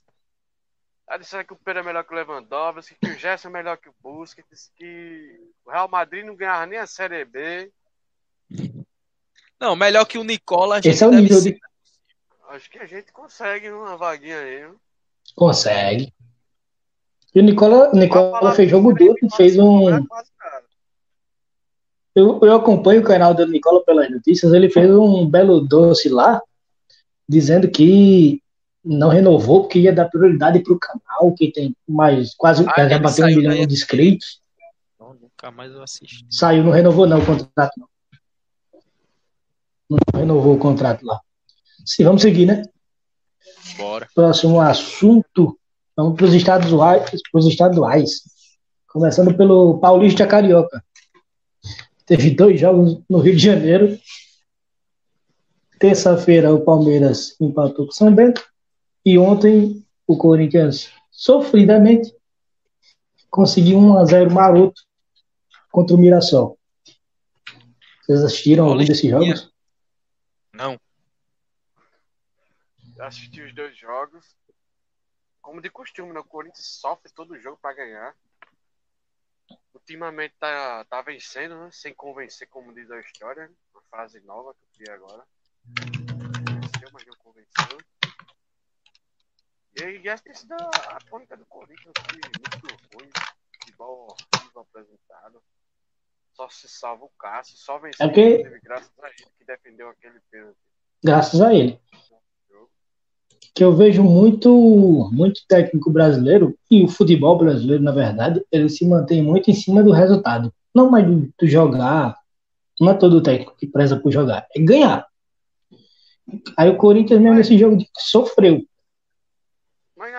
Tá dizendo que o Pedro é melhor que o Lewandowski, que o Gerson é melhor que o Busquets, que o Real Madrid não ganhava nem a Série B. Não, melhor que o Nicola, a gente Esse é o nível ser. de. Acho que a gente consegue uma vaguinha aí. viu? Consegue. E o Nicola, o Nicola falar fez jogo duro, fez sobre o um. Eu, eu acompanho o canal do Nicola pelas notícias. Ele fez um belo doce lá, dizendo que não renovou porque ia dar prioridade pro canal, que tem mais quase Ah, já bateu um milhão daí. de inscritos. Não, nunca mais eu assisti. Saiu, não renovou não o contrato. Não, não renovou o contrato lá. Sim, vamos seguir, né? Bora. Próximo assunto. Vamos para os estaduais, pros estaduais. Começando pelo Paulista Carioca. Teve dois jogos no Rio de Janeiro. Terça-feira o Palmeiras empatou com o São Bento. E ontem o Corinthians, sofridamente, conseguiu um a 0 maroto contra o Mirassol. Vocês assistiram algum desses jogos? Não. Assisti os dois jogos. Como de costume, né? O Corinthians sofre todo jogo pra ganhar. Ultimamente tá, tá vencendo, né? Sem convencer, como diz a história. Uma frase nova que eu criei agora. Venceu, mas não convenceu. E aí, essa tem sido a, tônica do Corinthians, que muito ruim. Futebol horrível apresentado. Só se salva o Cássio, só venceu É porque- inclusive, graças a ele que defendeu aquele pênalti. Graças a ele. que eu vejo muito, muito técnico brasileiro, e o futebol brasileiro, na verdade, ele se mantém muito em cima do resultado. Não mais do, do jogar, não é todo técnico que preza por jogar, é ganhar. Aí o Corinthians mesmo nesse jogo sofreu.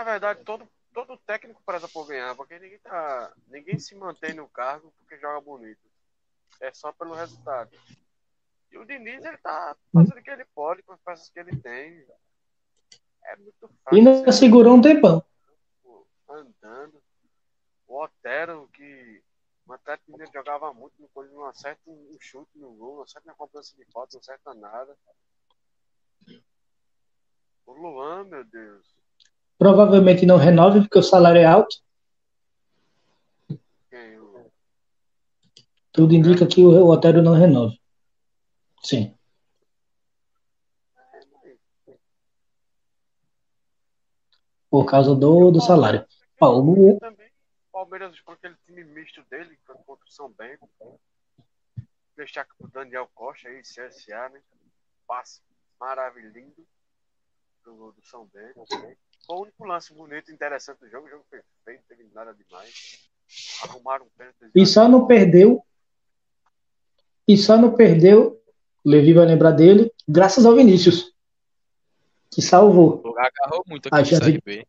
Na verdade todo, todo técnico preza por ganhar, porque ninguém, tá, ninguém se mantém no cargo porque joga bonito. É só pelo resultado. E o Diniz ele tá fazendo o que ele pode com as peças que ele tem. É muito. E ainda segurou um tempão. andando. O Otero, que o Atlético Mineiro jogava muito no Corinthians, não acerta um chute no gol, não acerta na cobrança de falta, não acerta nada. O Luan, meu Deus. Provavelmente não renove porque o salário é alto. Tudo indica que o Otero não renove. Sim. Por causa do, do salário. Ó, o- Palmeiras com aquele time misto dele, contra o São Bento. Deixar com o Daniel Costa aí, CSA, né? Passe maravilhoso do, do São Bento. Foi o único lance bonito e interessante do jogo. O jogo foi feito, não teve nada demais. Arrumaram um pênalti. E só não perdeu. E só não perdeu. O Levi vai lembrar dele, graças ao Vinícius. Que salvou O agarrou muito aqui no Série B.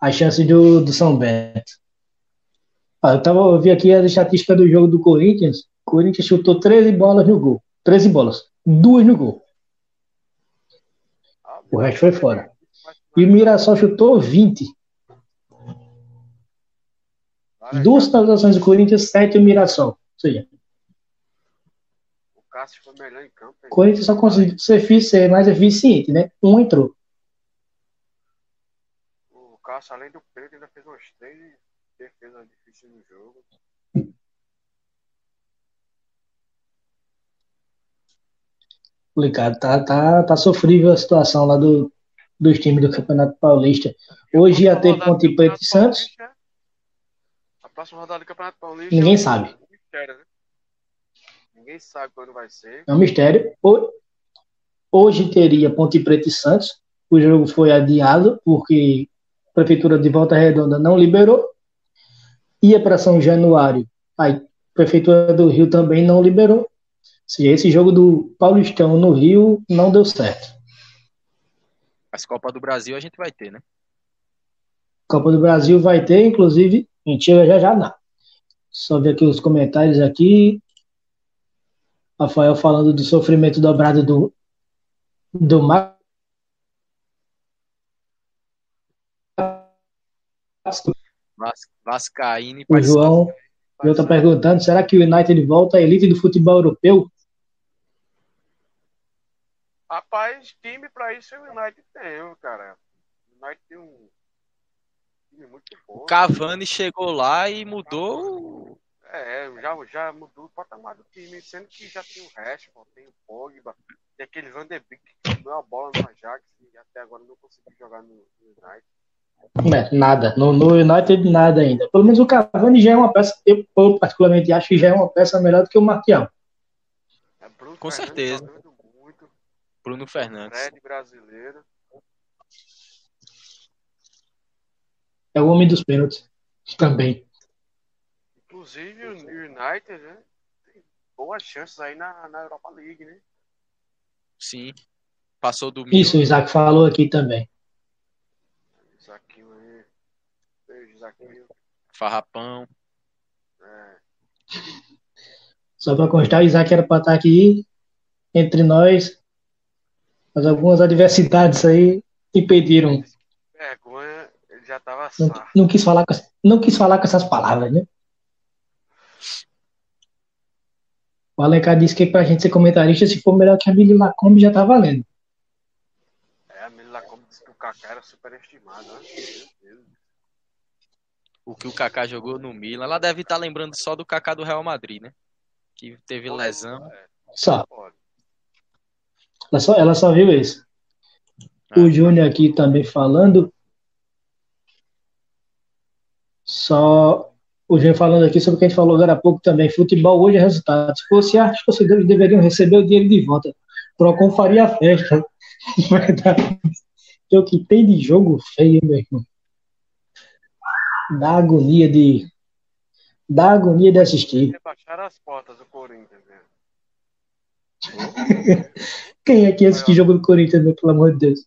a chance do, do São Bento. Ah, eu, tava, eu vi aqui as estatísticas do jogo do Corinthians. Corinthians chutou 13 bolas no gol. 13 bolas. Duas no gol. Ah, O resto foi fora. E o Mirassol chutou 20. Cara, Duas finalizações do Corinthians, 7 o Mirassol. Ou seja, O Cássio foi melhor em campo. o Corinthians só conseguiu ser, ser mais eficiente, né? Um entrou. O Cássio, além do pênalti, ainda fez umas três defesas difíceis no jogo. Complicado. Tá, tá, tá sofrível a situação lá do, dos times do Campeonato Paulista. Hoje ia ter Ponte Preta e Santos. Paulista, A próxima rodada do Campeonato Paulista. Ninguém é um sabe. mistério, né? Ninguém sabe quando vai ser. É um mistério. Ho- Hoje teria Ponte Preta e Santos. O jogo foi adiado porque a Prefeitura de Volta Redonda não liberou. Ia para São Januário. A Prefeitura do Rio também não liberou. Ou seja, esse jogo do Paulistão no Rio não deu certo. As Copa do Brasil a gente vai ter, né? Copa do Brasil vai ter, inclusive, a gente chega já já não. Só ver aqui os comentários aqui. Rafael falando do sofrimento dobrado do, do Max. Vas Vascaíno e O João eu tá perguntando, será que o United volta à elite do futebol europeu? Rapaz, time pra isso o United tem, cara. O United tem um time muito bom. O Cavani chegou lá e mudou. É, já, já mudou o patamar do time, sendo que já tem o Rashford, tem o Pogba, tem aquele Van de Beek que deu a bola no Ajax e até agora não conseguiu jogar no, no United. É, nada. No, no United, nada ainda. Pelo menos o Cavani já é uma peça, eu, particularmente acho que já é uma peça melhor do que o Martial. É Bruno Com Fernandes certeza. Bruno Fernandes. Fred brasileiro. É o homem dos pênaltis também. Inclusive o United, né? Tem boas chances aí na, na Europa League, né? Sim. Passou do Isso, o. Isaac falou aqui também. Isaquinho aí. Beijo, Isaquinho. Farrapão. É, Só para constar, o Isaac era para estar aqui entre nós, mas algumas adversidades aí impediram. vergonha, ele já tava Não, não quis falar com, não quis falar com essas palavras, né? O Alencar disse que pra gente ser comentarista, se for melhor que a Billy Lacombe, já tá valendo. É, a Mila como disse que o Kaká era superestimado, né? Meu Deus. O que o Kaká jogou no Milan. Ela deve estar lembrando só do Kaká do Real Madrid, né? Que teve lesão. É, Só. Ela só, ela só viu isso. Ah. O Júnior aqui também falando. Só o Júnior falando aqui sobre o que a gente falou agora há pouco também. Futebol hoje é resultado. Se fosse arte, os torcedores deveriam receber o dinheiro de volta. Procon faria a festa. Verdade. Que o que tem de jogo feio, meu irmão. Dá agonia de. Dá agonia de assistir. Rebaixaram as portas do Corinthians, né? Quem é que assiste jogo do Corinthians, meu, pelo amor de Deus?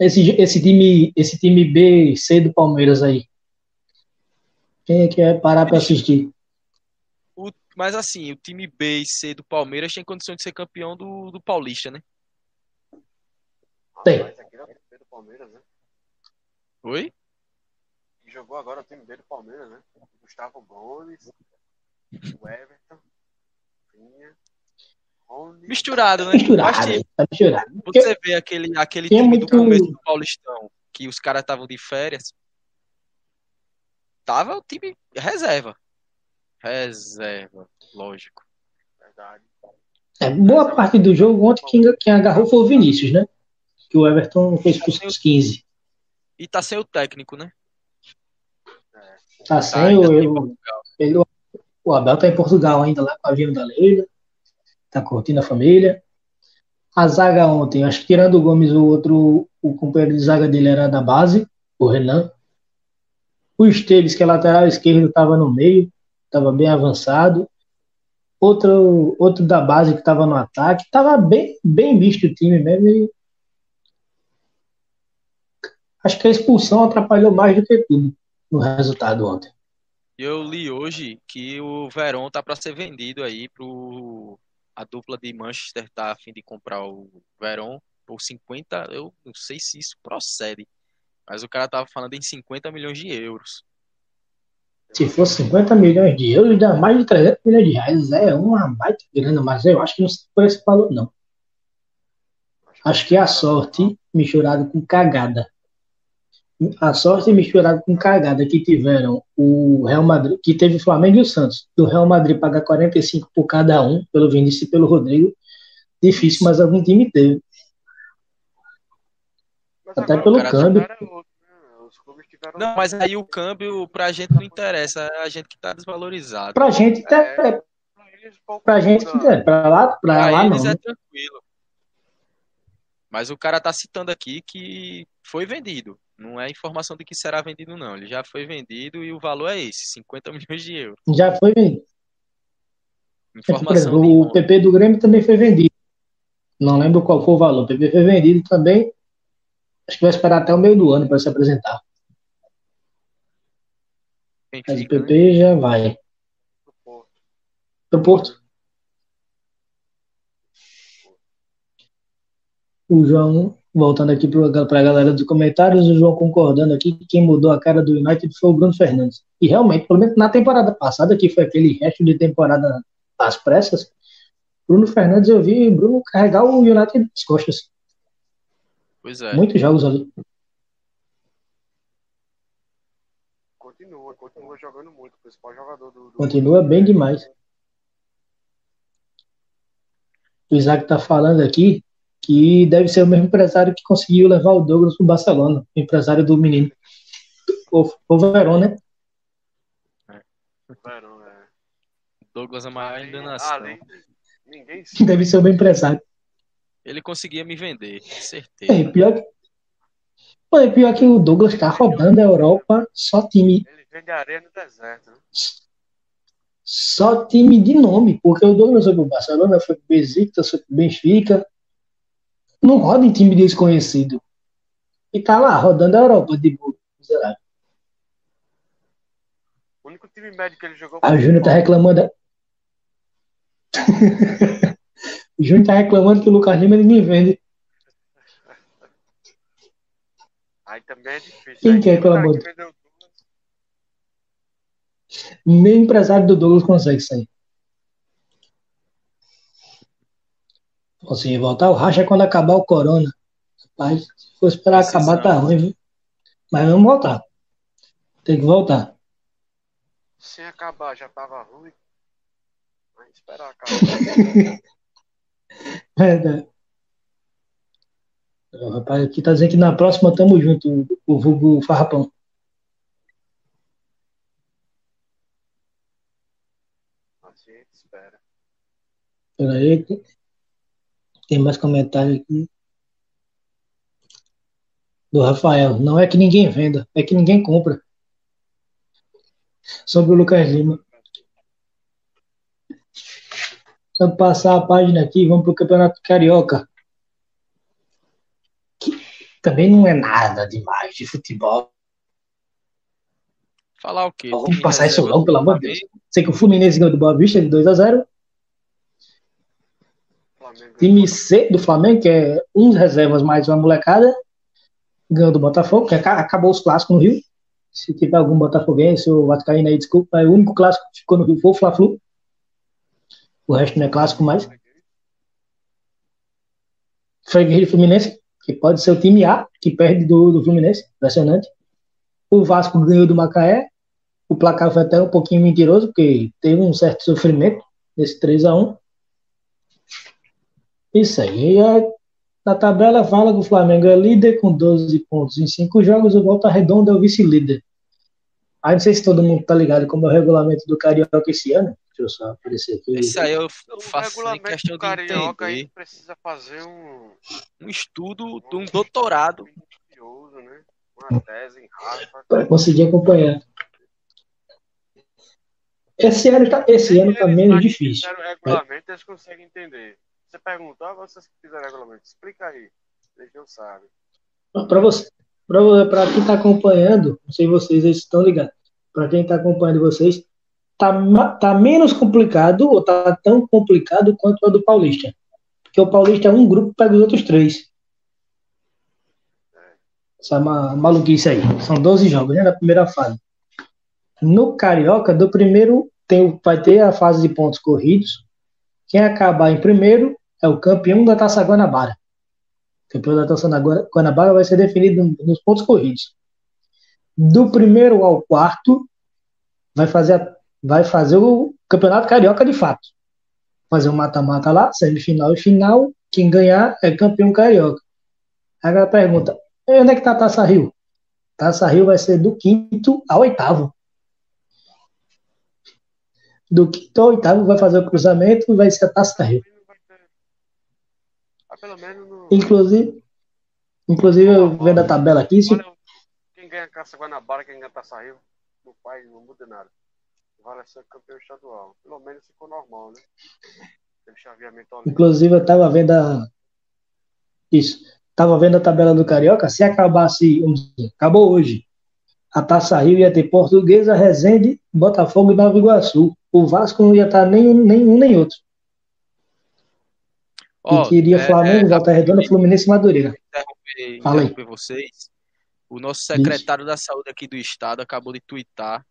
Esse, esse, time, esse time B, C do Palmeiras aí. Quem é que vai parar pra assistir? O- mas assim, o time B e C do Palmeiras tem condição de ser campeão do, do Paulista, né? Tem. É o time B do Palmeiras, né? Oi? Jogou agora o time B do Palmeiras, né? Gustavo Gomes, o Everton, Rony. Misturado, né? Misturado, Mas tá misturado. você vê aquele, aquele time muito- do começo do Paulistão, que os caras estavam de férias. Tava o time reserva. Reserva, lógico. Verdade. É, boa parte do jogo ontem quem, quem agarrou foi o Vinícius, né? Que o Everton fez pros 15. E tá sem o técnico, né? Tá Tá, sem o, ele- o Abel tá em Portugal ainda lá com a da Leila. Tá curtindo a família. A zaga ontem, acho que tirando o Gomes, o outro, o companheiro de zaga dele era da base, o Renan. O Esteves, que é lateral esquerdo, estava no meio, estava bem avançado. Outro, outro da base que estava no ataque. Estava bem, bem visto o time mesmo. e acho que a expulsão atrapalhou mais do que tudo no resultado ontem. Eu li hoje que o Verón tá para ser vendido aí pro a dupla de Manchester tá a fim de comprar o Verón por 50, eu não sei se isso procede, mas o cara tava falando em 50 milhões de euros. Se fosse 50 milhões de euros, dá mais de 300 milhões de reais. É uma baita grana, mas eu acho que não sei por esse valor, não. Acho que é a sorte misturada com cagada. A sorte misturada com cagada que tiveram o Real Madrid, que teve o Flamengo e o Santos. Do Real Madrid pagar 45 por cada um, pelo Vinícius e pelo Rodrigo. Difícil, mas algum time teve. Mas Até agora pelo câmbio. outro, né? Os clubes tiveram. Não, mas aí o câmbio pra gente não interessa, é a gente que tá desvalorizado. Pra gente, tá- É. Pra gente, muda. é, pra lá, pra Pra lá eles não. é né? tranquilo. Mas o cara tá citando aqui que foi vendido. Não é informação de que será vendido, não. Ele já foi vendido e o valor é esse, 50 milhões de euros. Já foi vendido. Informação exemplo, de o PP do Grêmio também foi vendido. Não lembro qual foi o valor. O PP foi vendido também. Acho que vai esperar até o meio do ano para se apresentar. Mas o Benfica, né? PP já vai. do Porto. Pro Porto. O João, voltando aqui para a galera dos comentários, o João concordando aqui que quem mudou a cara do United foi o Bruno Fernandes. E realmente, pelo menos na temporada passada, que foi aquele resto de temporada às pressas, Bruno Fernandes eu vi o Bruno carregar o United nas costas. Pois é. Muitos jogos ali. Continua, continua jogando muito. O principal jogador do. do- Continua bem demais. O Isaac tá falando aqui que deve ser o mesmo empresário que conseguiu levar o Douglas pro Barcelona, o empresário do menino. O, o Verón, né? Verão, é. Douglas é maior enganação. além de- Ninguém sabe. Deve ser o mesmo empresário. Ele conseguia me vender, É, certeza. e pior que, Pô, e pior que o Douglas tá rodando a Europa só time, Ele vende areia no deserto, né? só time de nome, porque o Douglas foi pro Barcelona, foi pro Besiktas, foi pro Benfica, não roda em time desconhecido. E tá lá, rodando a Europa de boa. O único time médio que ele jogou o Júnior tá reclamando. o Júnior tá reclamando que o Lucas Lima ninguém vende. Aí também é difícil. Quem Aí que tem um cara reclamou? que. Nem o empresário do Douglas consegue sair. Assim, voltar o racha é quando acabar o Corona. Rapaz, se for esperar Precisamos. acabar, tá ruim, viu? Mas vamos voltar. Tem que voltar. Sem acabar, já tava ruim. Vai esperar acabar. Verdade. O rapaz aqui tá dizendo que na próxima tamo junto, o vulgo Farrapão. A gente espera. Pera aí. que- Tem mais comentário aqui. Do Rafael. Não é que ninguém venda, é que ninguém compra. Sobre o Lucas Lima. Vamos passar a página aqui, vamos pro Campeonato Carioca. Que também não é nada demais de futebol. Falar o quê? Vamos passar isso logo, pelo amor de Deus. Sei que o Fluminense ganhou do Boa Vista de 2 a 0 Flamengo Time C do Flamengo, que é uns reservas mais uma molecada, ganhou do Botafogo, que aca- acabou os clássicos no Rio. Se tiver algum botafoguense ou vascaíno aí, desculpa, é o único clássico que ficou no Rio foi o Fla-Flu. O resto não é clássico mais. Freguês do Fluminense, que pode ser o time A, que perde do, do Fluminense, impressionante. O Vasco ganhou do Macaé. O placar foi até um pouquinho mentiroso, porque teve um certo sofrimento nesse 3 a 1 Isso aí. E a, na tabela fala que o Flamengo é líder com 12 pontos em 5 jogos. O Volta Redonda é o vice-líder. Aí não sei se todo mundo tá ligado como é o regulamento do Carioca esse ano. Deixa eu só aparecer aqui. Isso aí eu O faço sem regulamento questão do Carioca aí precisa fazer um. Um estudo de um doutorado. né? Uma tese em Harvard. para conseguir acompanhar. Esse ano tá, esse ano tá menos difícil. o regulamento, eles conseguem entender. Você perguntou, ah, vocês que fizeram regulamento, explica aí. Eles não sabem. Para você, para quem está acompanhando, não sei vocês estão ligados. para quem está acompanhando vocês, tá, tá menos complicado ou tá tão complicado quanto a do Paulista. Porque o Paulista é um grupo pega os outros três. Essa é uma maluquice aí. São 12 jogos, né? Na primeira fase. No Carioca, do primeiro, tem, vai ter a fase de pontos corridos. Quem acabar em primeiro é o campeão da Taça Guanabara. O campeão da Taça Guanabara vai ser definido nos pontos corridos. Do primeiro ao quarto, vai fazer, vai fazer o Campeonato Carioca de fato. Fazer o um mata-mata lá, semifinal e final. Quem ganhar é campeão carioca. Ela pergunta: onde é que tá a Taça Rio? Taça Rio vai ser do quinto ao oitavo. Do quinto ao oitavo vai fazer o cruzamento e vai ser a Taça Rio. Inclusive, inclusive eu vendo a tabela aqui. Se... Quem ganha a Caça Guanabara, quem ganha Taça Rio, no pai não muda nada. Vale ser campeão estadual. Pelo menos ficou normal, né? Inclusive eu tava vendo a. Isso. Tava vendo a tabela do Carioca. Se acabasse, dizer, acabou hoje. A Taça Rio ia ter Portuguesa, Resende, Botafogo e Nova Iguaçu. O Vasco não ia estar nem um nem, um, nem outro. Oh, e queria é, Flamengo, é, Volta Redonda, Fluminense e Madureira. Interromper, Fala aí. vocês. O nosso secretário Isso. da saúde aqui do estado acabou de twittar,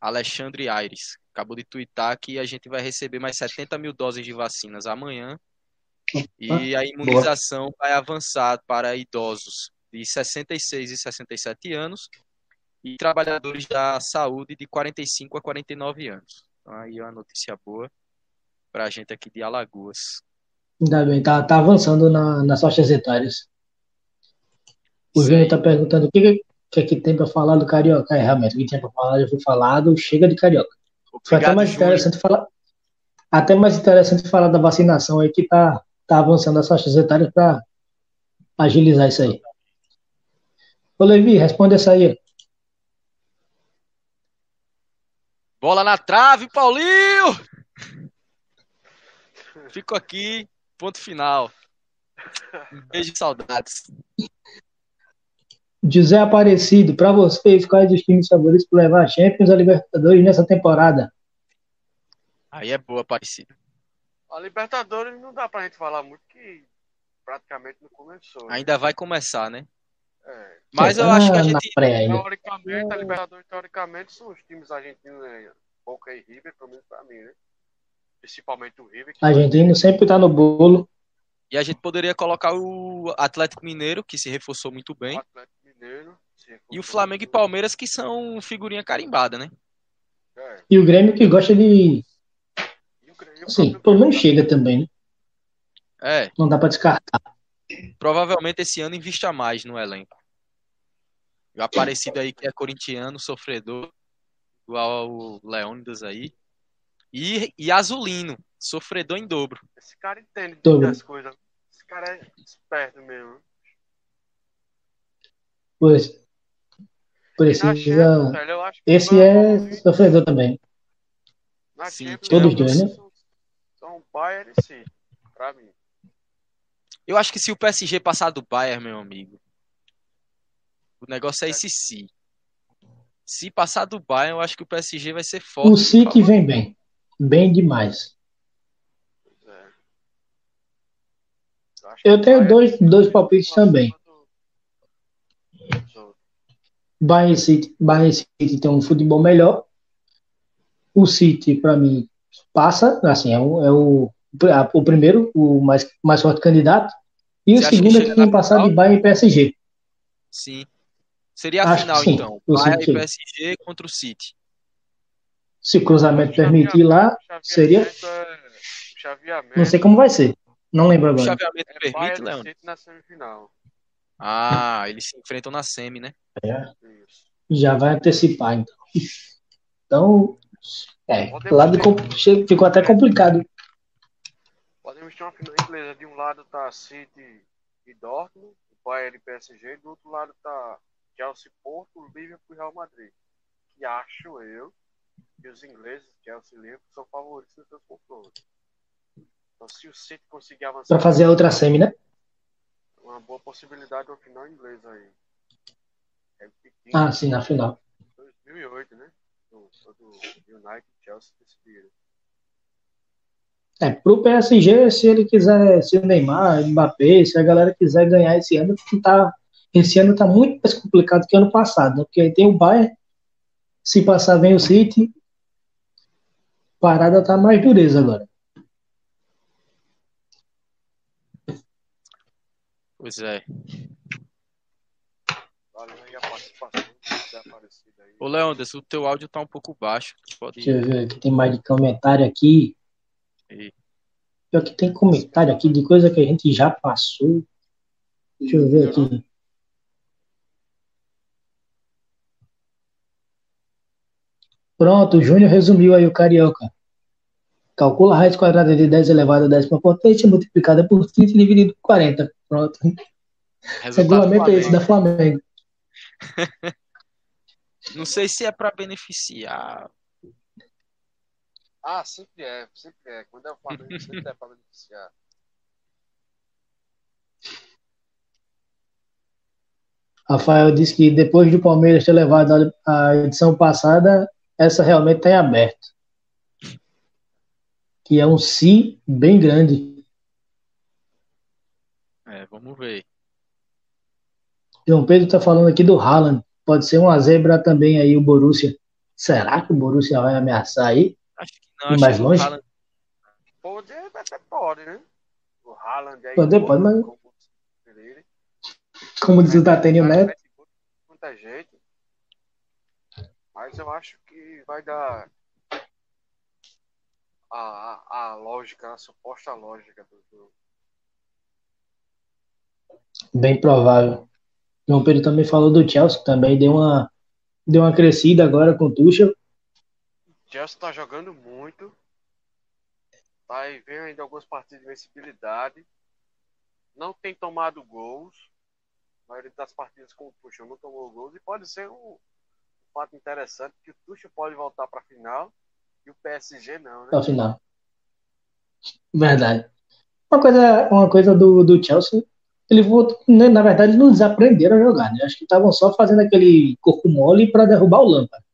Alexandre Aires, acabou de twittar que a gente vai receber mais 70 mil doses de vacinas amanhã. E a imunização Boa. vai avançar para idosos de 66 e 67 anos e trabalhadores da saúde de 45 a 49 anos. Então, aí é uma notícia boa para a gente aqui de Alagoas. Ainda bem, tá, tá avançando na, nas faixas etárias. O Júnior tá perguntando o que, que, que tem para falar do Carioca. É, realmente, o que tinha para falar já foi falado, chega de Carioca. Foi até mais Júnior. interessante falar. Até mais interessante falar da vacinação aí que tá, tá avançando as faixas etárias para agilizar isso aí. Ô Levi, responde essa aí. Bola na trave, Paulinho! Fico aqui, ponto final. Um beijo de saudades. José Aparecido, para vocês, quais os times favoritos para levar a Champions a Libertadores nessa temporada? Aí é boa, Aparecido. A Libertadores não dá pra gente falar muito que praticamente não começou. Né? Ainda vai começar, né? É. Mas eu acho que a gente. Teoricamente, a Libertadores, teoricamente, são os times argentinos, né? Boca e River, pelo menos pra mim, né? Principalmente o River. Argentino sempre tá no bolo. E a gente poderia colocar o Atlético Mineiro, que se reforçou muito bem. O Atlético Mineiro. E o Flamengo e Palmeiras, que são figurinha carimbada, né? É. E o Grêmio que gosta de. Sim, pelo menos chega também, né? É. Não dá pra descartar. Provavelmente esse ano invista mais no elenco. O Aparecido aí que é corintiano, sofredor, igual o Leônidas aí. E, e Azulino, sofredor em dobro. Esse cara entende muitas coisas. Esse cara é esperto mesmo. Pois. Precisa. Esse é sofredor também. Sim, todos dois, né? São Bayern e City, pra mim. Eu acho que se o PSG passar do Bayern, meu amigo, o negócio é esse sim. Se passar do Bayern, eu acho que o PSG vai ser forte. O City vem bem. Bem demais. É. Eu, eu tenho dois, dois palpites também. Bayern City, Bayern City tem um futebol melhor. O City, para mim, passa. Assim, é o, é o, o primeiro, o mais, mais forte candidato. E Você o segundo é que tem passado de Bayern e PSG. Sim. Seria a Acho final, então. Bayern e PSG contra o City. Se o cruzamento permitir lá, seria. É... Não sei como vai ser. Não lembro agora. O chaveamento é permite, Leandro? Na semifinal. Ah, eles se enfrentam na semi, né? É. Já vai antecipar, então. Então, é, lá de, ficou até complicado. Podemos ter uma final inglesa. De um lado tá City e Dortmund, o Bayern e PSG, do outro lado tá Chelsea Porto, Liverpool e Real Madrid. Que acho eu que os ingleses, Chelsea e Liverpool, são favoritos nos seus confrontos. Então, se o City conseguir avançar. Para fazer a outra semi, né? Uma boa possibilidade no final inglês aí. É ah, sim, na final. 2008, né? do, do United Chelsea decidiram. É, pro PSG, se ele quiser, se o Neymar, Mbappé, se a galera quiser ganhar esse ano, tá, esse ano tá muito mais complicado que ano passado, né? Porque aí tem o Bayern, se passar vem o City, parada tá mais dureza agora. Pois é. Ô, Leandro, o teu áudio tá um pouco baixo. Pode Deixa eu ver aqui, tem mais de comentário aqui. ir. Pior que tem comentário aqui de coisa que a gente já passou. Deixa eu ver aqui. Pronto, o Júnior resumiu aí o carioca. Calcula a raiz quadrada de 10 elevado a décima potência multiplicada por 30 e dividido por 40. Pronto. Regulamento é esse da Flamengo. Não sei se é pra beneficiar. Ah, sempre é, sempre é. Quando é o Flamengo, sempre é para beneficiar. Rafael disse que depois do Palmeiras ter levado a edição passada, essa realmente está em aberto. Que é um si bem grande. É, vamos ver. João Pedro está falando aqui do Haaland. Pode ser uma zebra também aí o Borussia. Será que o Borussia vai ameaçar aí? Acho que E não. Acho mais longe? Haaland- Pode, até pode, né? O Haaland aí. Pode, pode, mas- como diz o Datênio Neto. Muita gente. Mas eu acho que vai dar a, a, lógica, a suposta lógica do jogo. Bem provável. João Pedro também falou do Chelsea, que também deu uma, deu uma crescida agora com o Tuchel. Chelsea tá jogando muito. Tá aí vendo ainda algumas partidas de vencibilidade. Não tem tomado gols. A maioria das partidas com o Tuchel não tomou gols. E pode ser um fato interessante que o Tuchel pode voltar para a final e o PSG não, né? ao final. Verdade. Uma coisa, uma coisa do, do Chelsea, ele voltou, né, na verdade, eles não desaprenderam a jogar, né? Acho que estavam só fazendo aquele corpo mole para derrubar o Lampard.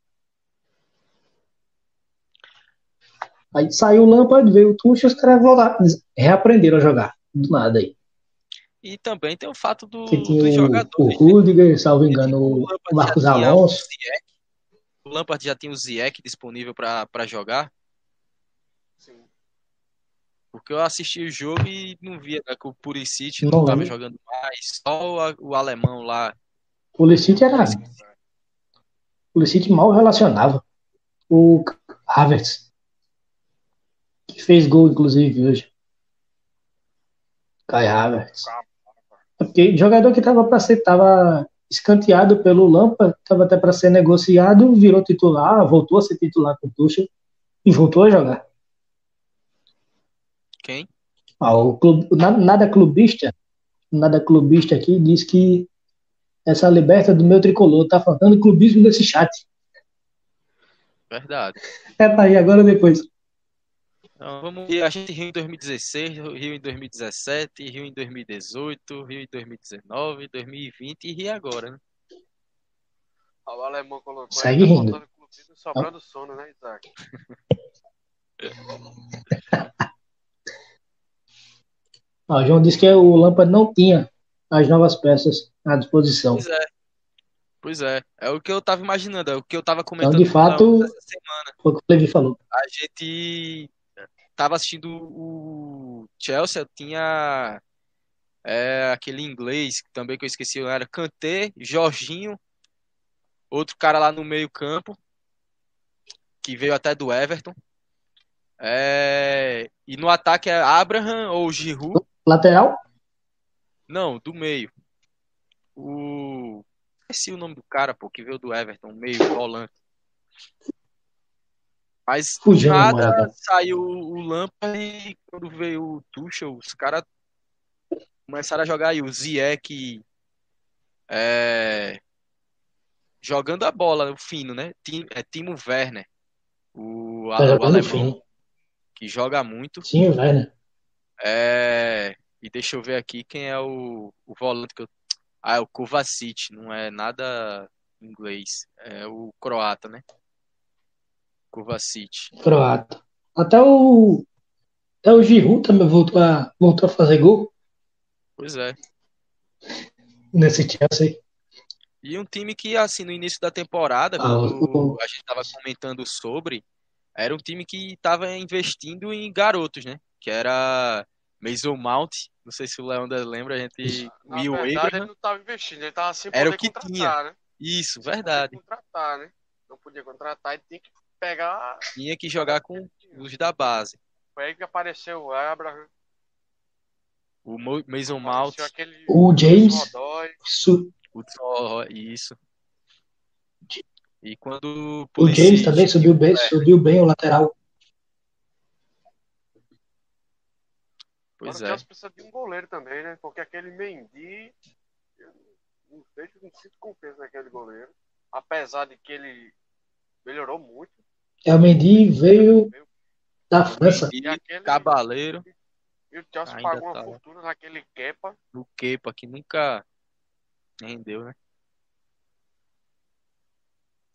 Aí saiu o Lampard, veio o Tuchel, os caras voltaram, reaprenderam a jogar, do nada aí. E também tem o fato do, Que tinha dos o, o jogadores. né? Rudiger, salvo engano, o Marcos Alonso. O, Lampard já tinha o Ziyech disponível pra pra jogar. Sim. Porque eu assisti o jogo e não via né, que o Pulisic Não não estava lembro. jogando mais. Só o, o alemão lá. O Pulisic era. O Pulisic mal relacionava. O Havertz. Que fez gol, inclusive, hoje. Kai Havertz. É Porque jogador que tava para ser, tava escanteado pelo Lampa, tava até para ser negociado, virou titular, voltou a ser titular com o Tuchel e voltou a jogar. Quem? Ah, o clube, na- nada clubista, nada clubista aqui diz que essa liberta do meu tricolor tá faltando clubismo nesse chat. Verdade. É, tá aí agora depois. Então, vamos ver. A gente riu em 2016, riu em 2017, riu em 2018, riu em 2019, 2020 e ri agora, né? Ah, O alemão colocou Segue aí, tá rindo. clubismo, sobrando sono, né, Isaac? Ó, o João disse que o Lampa não tinha as novas peças à disposição. Pois é. Pois é. É o que eu tava imaginando, é o que eu tava comentando Então, de fato- semana. Foi o que o Levi falou. A gente tava assistindo o Chelsea, tinha é, aquele inglês também que eu esqueci, era Kanté, Jorginho, outro cara lá no meio campo, que veio até do Everton. É, e no ataque é Abraham ou Giroud. Lateral? Não, do meio. O. Esqueci o nome do cara, pô, que veio do Everton, meio volante. Mas nada agora. saiu o Lampard e quando veio o Tuchel, os caras começaram a jogar aí. O Ziyech é, jogando a bola, o fino, né? Tim- É Timo Werner, o, Tá o alemão, que joga muito. Sim, o Werner. É, e deixa eu ver aqui quem é o, o volante que eu. Ah, é o Kovacic, não é nada inglês, é o croata, né? Kovacic. Croata. Até o. Até o Giroud também voltou a, voltou a fazer gol Pois é. nesse Chelsea. E um time que, assim, no início da temporada, Ah, quando o- a gente tava comentando sobre, era um time que tava investindo em garotos, né? Que era Mason Mount, não sei se o Leandro lembra, a gente... Na Will verdade, Abraham. ele não tava investindo, ele tava sem Era poder o que contratar, né? Isso, Sem verdade. poder contratar, né? Não podia contratar, ele tinha que pegar. Tinha que jogar com os da base. Foi aí que apareceu o Abraham, O Mo- Mason Mount, aquele. O James. Su- o Thor, isso. E quando O James também subiu bem, subiu bem o lateral. Pois Agora o é. Chelsea precisa de um goleiro também, né? Porque aquele Mendy. Eu não vejo, não sinto confiança naquele goleiro. Apesar de que ele melhorou muito. É o Mendy veio da França. E E aquele. Cabaleiro, E o Chelsea Ainda pagou uma tá lá. fortuna naquele Kepa. o Kepa, que nunca rendeu, né?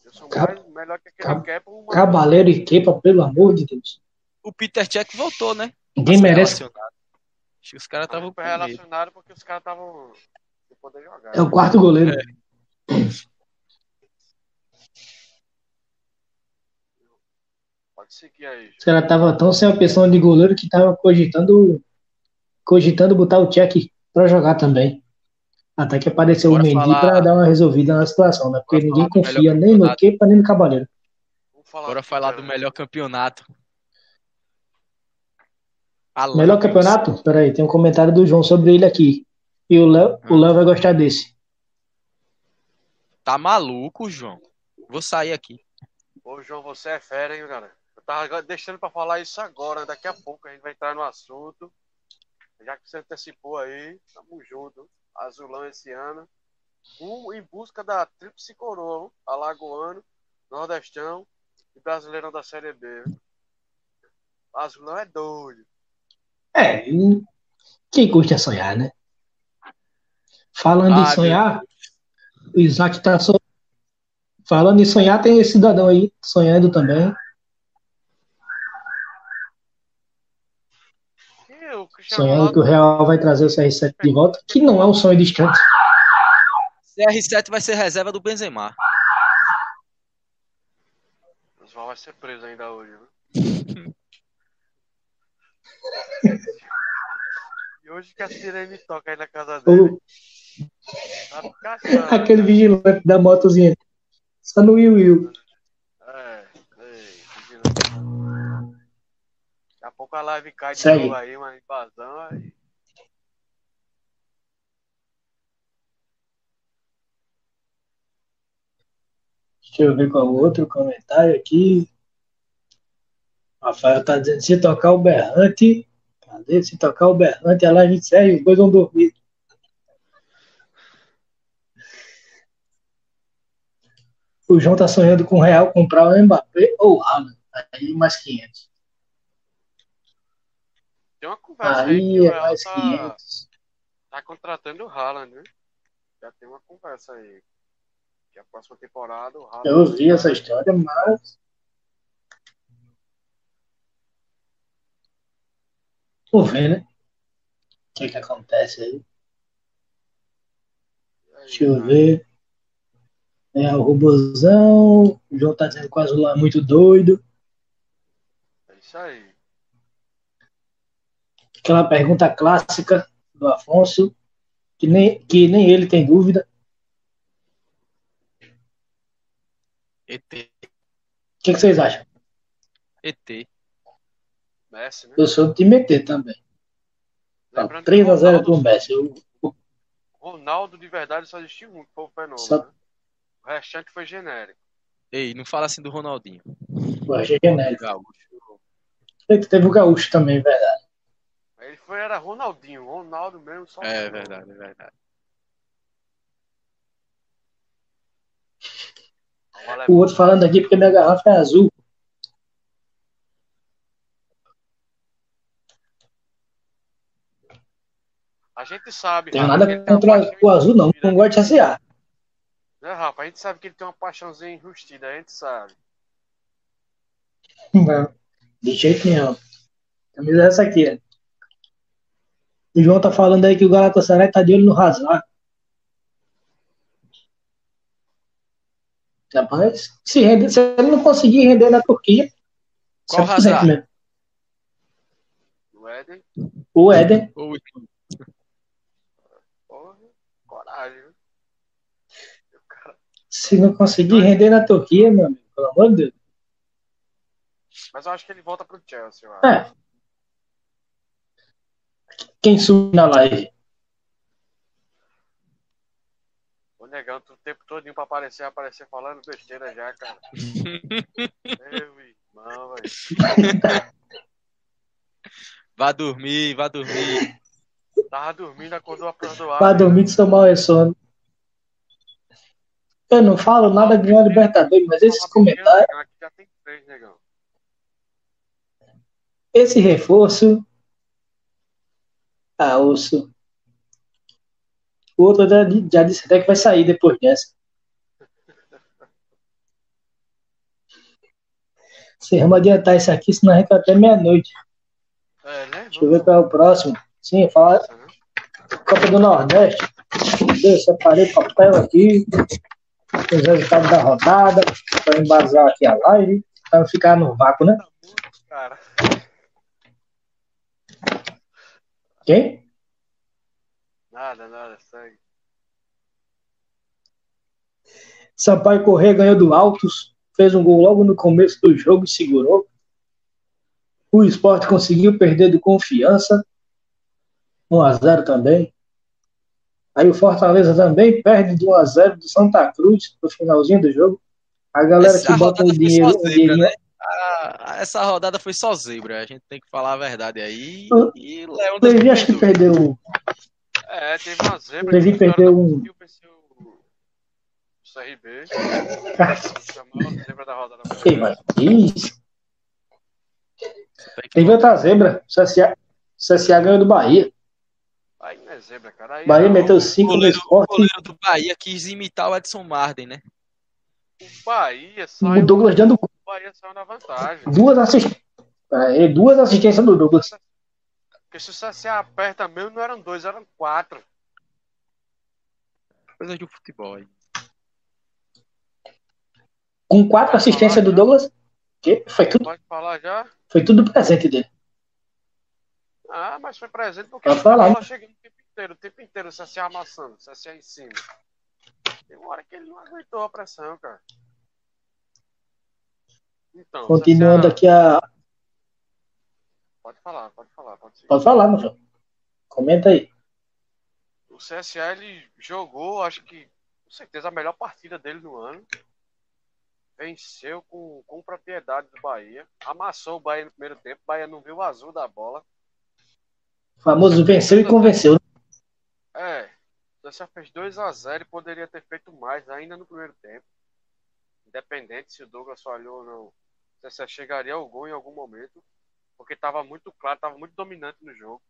Eu sou Cab- mais melhor que aquele Cab- Kepa. Uma... Cabaleiro e Kepa, pelo amor de Deus. O Peter Cech voltou, né? Ninguém ser merece. Acho que os caras estavam com Foi medo. relacionado porque os caras estavam. É o quarto goleiro. Pode seguir aí. Os caras estavam tão sem opção de goleiro que tava cogitando cogitando botar o Tchek pra jogar também. Até que apareceu Bora o Mendy falar- pra dar uma resolvida na situação, né? Porque Bora ninguém confia nem no. Kepa nem no falar Bora falar do melhor campeonato. Alan, Melhor campeonato? Peraí, tem um comentário do João sobre ele aqui. E o Léo, o Léo vai gostar desse. Tá maluco, João? Vou sair aqui. Ô, João, você é fera, hein, cara? Tava deixando pra falar isso agora. Daqui a pouco a gente vai entrar no assunto. Já que você antecipou aí, tamo junto. Azulão esse ano. Um em busca da Tríplice Coroa, Alagoano, Nordestão e Brasileirão da Série B. Azulão é doido. É, quem curte é sonhar, né? Falando Ah, em sonhar, o Isaac tá so... Falando em sonhar, tem esse cidadão aí sonhando também. Sonhando que o Real vai trazer o CR7 de volta, que não é um sonho distante. CR7 vai ser reserva do Benzema. o João vai ser preso ainda hoje, viu? E hoje que a sirene toca aí na casa dele. Tá aquele vigilante da motozinha. Só no Will Will. Pouco a live cai de Segue. novo aí, uma invasão aí. Deixa eu ver qual outro comentário aqui. Rafael tá dizendo, se tocar o berrante, cadê? Se tocar o berrante, a live encerra e os dois vão dormir. O João tá sonhando com o Real comprar o Mbappé ou o Haaland. Aí mais 500. Tem uma conversa aí, que Aí o é Real mais tá, 500. tá contratando o Haaland, né? Já tem uma conversa aí. Que a próxima temporada o Haaland. Eu vi essa história, mas. Vamos ver, né? O que que acontece aí? Deixa eu ver. É o robozão. O João tá dizendo que o Azul é muito doido. É isso aí. Aquela pergunta clássica do Afonso, que nem, que nem ele tem dúvida. ET. O que, que vocês acham? ET. Messi, né? Eu sou do time ET também. Tá Lembrando que 3x0 Ronaldo- pro Messi. Eu, Ronaldo de verdade só existiu um, que foi o fenômeno. Só- né? O restante foi genérico. Ei, não fala assim do Ronaldinho. eu achei genérico. Gaúcho. Teve o Gaúcho também, verdade. Foi, era Ronaldinho, Ronaldo mesmo, só É verdade, é verdade. Vale O outro falando aqui porque minha garrafa é azul. A gente sabe, nada tem uma contra o azul, não. Não gosto de SA. Né, Rafa? A gente sabe que ele tem uma paixãozinha enrustida, a gente sabe. Não, de jeito nenhum. Camisa é essa aqui, ó. O João tá falando aí que o Galatasaray tá de olho no Hazard. Rapaz, se, render, se ele não conseguir render na Turquia, Qual 100% Hazard? mesmo. O Éden, O Éden, porra, coragem, cara- se não conseguir render na Turquia, meu amigo, pelo amor de Deus. Mas eu acho que ele volta pro Chelsea, eu acho. É. Quem sube na live? O negão, tu o tempo todo pra aparecer, aparecer falando besteira já, cara. Meu irmão, velho. Vá dormir, vá dormir. Tava dormindo, acordou a porra do ar. Pra dormir de seu mal é sono. Eu não falo nada de uma Libertadores, mas esses comentários, Aqui já tem três, negão. esse reforço. Ah, osso. O outro já, já disse até que vai sair depois dessa. Se vamos adiantar isso aqui, senão a gente vai até meia-noite. É, né? Deixa eu ver qual é o próximo. Sim, fala né? Copa do Nordeste. Eu separei papel aqui. Os resultados da rodada. Para embasar aqui a live. Para não ficar no vácuo, né? Tá cara. Quem? Nada, nada, segue. Sampaio Corrêa ganhou do Altos. Fez um gol logo no começo do jogo e segurou. O esporte conseguiu perder do confiança. 1x0 também. Aí o Fortaleza também perde de 1x0 do Santa Cruz no finalzinho do jogo. A galera Essa que bota o dinheiro, só o zebra, dinheirinho né? Essa rodada foi só zebra. A gente tem que falar a verdade aí. E Leão Levi acho que perdeu. É, teve uma zebra. Levi perdeu um- o CRB. Chamou a zebra da rodada. Ei, mas isso. Teve outra zebra. O CSA, CSA ganhou do Bahia. Aí não é zebra, cara. Aí Bahia não. meteu O 5 no goleiro, o esporte. goleiro do Bahia quis imitar o Edson Marden, né? O Bahia saiu. O Douglas dando Bahia saiu na vantagem. duas, assist... é, duas assistências do Douglas. Porque se o CSA aperta mesmo, não eram dois, eram quatro. Coisa de futebol aí. Com quatro assistências do Douglas. Que foi tudo, Pode falar já? foi tudo presente dele. Ah, mas foi presente porque Pode falar. bola chega o tempo inteiro, o tempo inteiro, o CSA amassando, o CSA em cima. Tem uma hora que ele não aguentou a pressão, cara. Então, Continuando aqui a. Pode falar, pode falar, pode seguir. Pode falar, meu filho. Comenta aí. O CSA ele jogou, acho que com certeza a melhor partida dele no ano. Venceu com, com propriedade do Bahia. Amassou o Bahia no primeiro tempo. O Bahia não viu o azul da bola. O famoso venceu e convenceu. É, o CSA fez 2 a 0 e poderia ter feito mais ainda no primeiro tempo. Independente se o Douglas falhou ou não. CSA chegaria ao gol em algum momento. Porque estava muito claro, estava muito dominante no jogo.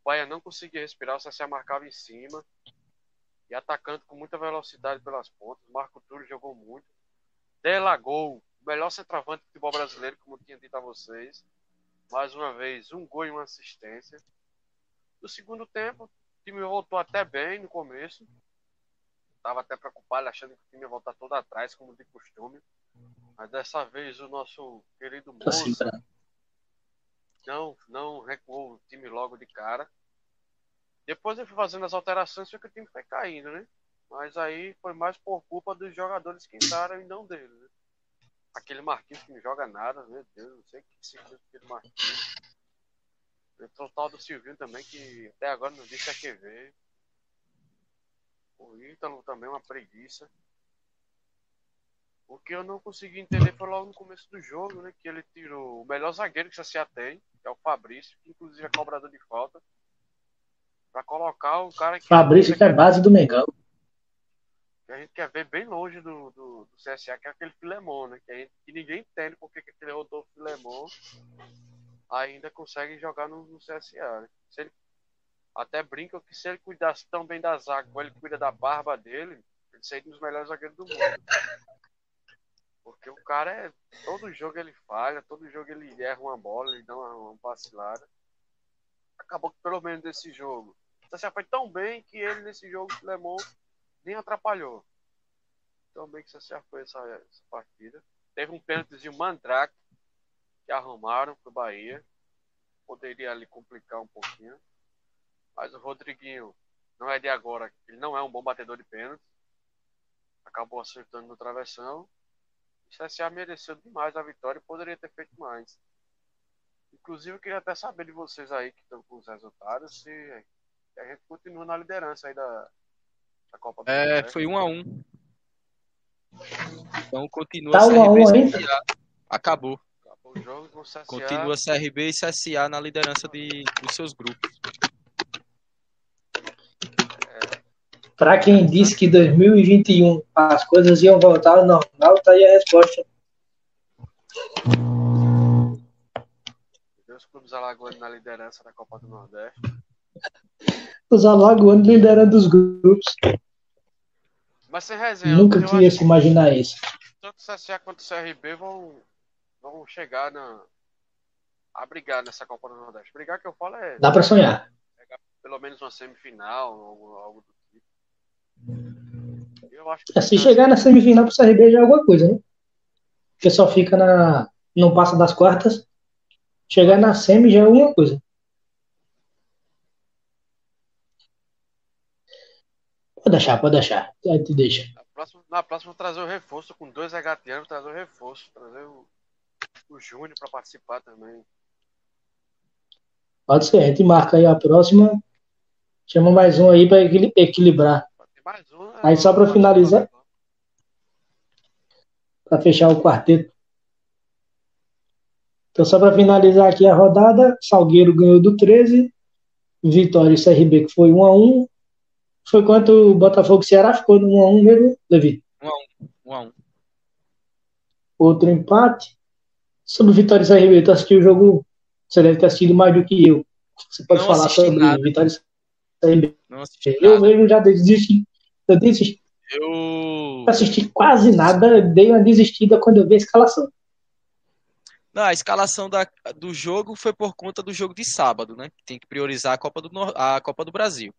O Bahia não conseguia respirar, o CSA marcava em cima. E atacando com muita velocidade pelas pontas. Marco Túlio jogou muito. Delagou, o melhor centroavante do futebol brasileiro, como eu tinha dito a vocês. Mais uma vez, um gol e uma assistência. No segundo tempo, o time voltou até bem no começo. Tava até preocupado, achando que o time ia voltar todo atrás, como de costume. Mas dessa vez o nosso querido Moça não, não recuou o time logo de cara. Depois ele foi fazendo as alterações, só que o time foi caindo, né? Mas aí foi mais por culpa dos jogadores que entraram e não dele, né? Aquele Marquinhos que não joga nada, meu Deus, não sei o que se com aquele Marquinhos. Entrou o tal do Silvinho também, que até agora não disse a que ver. O Ítalo também uma preguiça. O que eu não consegui entender foi logo no começo do jogo, né? Que ele tirou o melhor zagueiro que o CSA tem, que é o Fabrício, que inclusive é cobrador de falta, pra colocar o cara que, Fabrício, que é base do Mengão. que a gente quer ver bem longe do, do, do CSA, que é aquele Filemon, né? Que, gente, que ninguém entende porque que aquele Rodolfo Filemon ainda consegue jogar no, no CSA. Né? Se ele, até brinca que se ele cuidasse tão bem da zaga como ele cuida da barba dele, ele seria um dos melhores zagueiros do mundo. Porque o cara é. Todo jogo ele falha, todo jogo ele erra uma bola, ele dá uma, uma vacilada. Acabou que pelo menos nesse jogo. O CSA foi tão bem que ele nesse jogo que Lemon nem atrapalhou. Tão bem que o CSA foi essa, essa partida. Teve um pênalti de Mandrake que arrumaram pro Bahia. Poderia ali complicar um pouquinho. Mas o Rodriguinho não é de agora, ele não é um bom batedor de pênalti. Acabou acertando no travessão. O CSA mereceu demais a vitória e poderia ter feito mais. Inclusive, eu queria até saber de vocês aí que estão com os resultados se a gente continua na liderança aí da, da Copa do É, Nordeste. foi um a um. Então continua Tá um a um CRB e ainda? CSA. Acabou. Acabou o jogo com o CSA. Continua CRB e CSA na liderança de, dos seus grupos. Pra quem disse que 2021 as coisas iam voltar ao normal, tá aí a resposta. Dois clubes alagoanos na liderança da Copa do Nordeste. Os alagoanos liderando os grupos. Mas sem resenha, Nunca eu que ia acho se imaginar isso. tanto o CSA quanto o CRB vão, vão chegar na, a brigar nessa Copa do Nordeste. Brigar que eu falo é Dá pra sonhar. pelo menos uma semifinal, algo, algo do É, Se chegar na semifinal pro CRB já é alguma coisa, né? Porque só fica na. Não passa das quartas. Chegar na semi já é alguma coisa. Pode deixar, pode deixar. Aí te deixa. na próxima, na próxima eu vou trazer o reforço com dois HTanos, trazer o reforço, trazer o, o Júnior para participar também. Pode ser, a gente marca aí a próxima. Chama mais um aí pra equili- equilibrar. Né? Aí só pra finalizar. Pra fechar o quarteto. Então, só para finalizar aqui a rodada, Salgueiro ganhou do 13, Vitória e CRB que foi 1 a 1 Foi quanto o Botafogo e Ceará ficou no 1 a 1 mesmo? Um a um. Outro empate. Sobre Vitória e CRB, tu assistiu o jogo, você deve ter assistido mais do que eu. Você pode Não falar sobre nada. Vitória e CRB. Não assisti Eu nada. mesmo já desisti. Eu desisti, Eu. assisti quase nada, dei uma desistida quando eu vi a escalação. Não, a escalação da, do jogo foi por conta do jogo de sábado, né? Tem que priorizar a Copa do, a Copa do Brasil.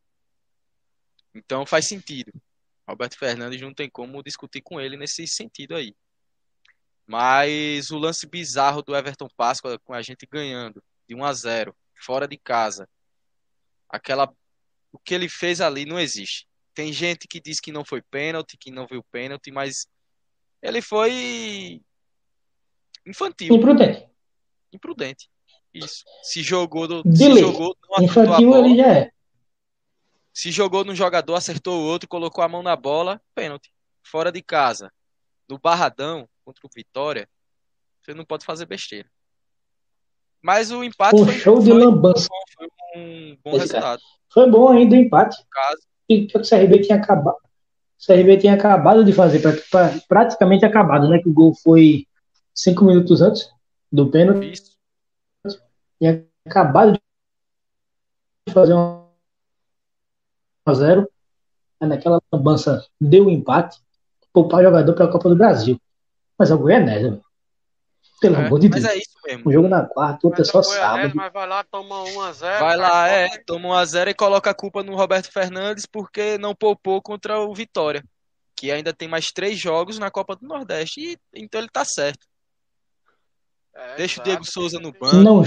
Então faz sentido. Roberto Fernandes não tem como discutir com ele nesse sentido aí. Mas o lance bizarro do Everton Páscoa com a gente ganhando de 1 a 0 fora de casa. Aquela o que ele fez ali não existe. Tem gente que diz que não foi pênalti, que não viu pênalti, mas ele foi infantil Imprudente. imprudente. Isso. Se jogou, do, De se lei. jogou, não Infantil bola. ele já é. Se jogou no jogador, acertou o outro, colocou a mão na bola, pênalti. Fora de casa, no Barradão contra o Vitória, você não pode fazer besteira. Mas o empate Um foi, show de foi, lambança. foi um bom Esse resultado. Foi bom ainda o empate. No caso, E que o CRB tinha acabado. O CRB tinha acabado de fazer, pra- pra- praticamente acabado, né? Que o gol foi cinco minutos antes do pênalti. isso. Tinha acabado de fazer um a 0 Aí naquela lambança deu o empate. Poupar o jogador para a Copa do Brasil. Mas é o velho. Pelo É, amor de mas Deus. é isso mesmo. Um jogo na quarta, Mas só o Goianese, sábado. Mas vai lá, toma 1x0. Vai lá, é, toma 1x0 e coloca a culpa no Roberto Fernandes porque não poupou contra o Vitória. Que ainda tem mais três jogos na Copa do Nordeste. E, então ele tá certo. É, Deixa o. Diego Souza no banco. Não,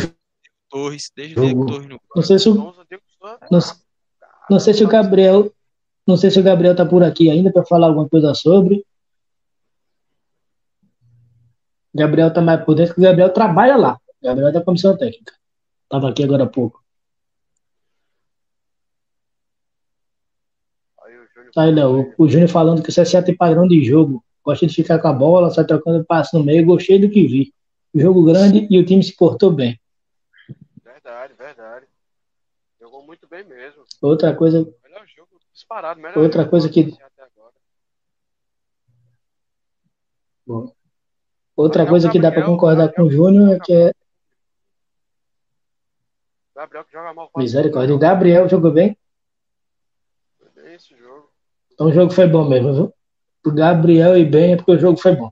Torres, deixa o Diego. Torres no banco. não sei se o, não, não sei se o Gabriel. Não sei se o Gabriel tá por aqui ainda para falar alguma coisa sobre. Gabriel tá mais por dentro, que o Gabriel trabalha lá. O Gabriel é da comissão técnica. Tava aqui agora há pouco. Aí o Júnior Aí, Léo, o Júnior falando que o CSA tem padrão de jogo. Gosta de ficar com a bola, sai trocando passe no meio. Gostei do que vi. Jogo grande e o time se portou bem. Verdade, verdade. Jogou muito bem mesmo. Outra coisa, Melhor jogo disparado. Melhor Outra jogo coisa que- agora. Outra o coisa que dá para Gabriel- concordar com o Gabriel Júnior é que é. Gabriel que joga mal. misericórdia. O. Gabriel jogou bem. Foi bem esse jogo. Então o jogo foi bom mesmo, viu? O Gabriel e bem é porque o jogo foi bom.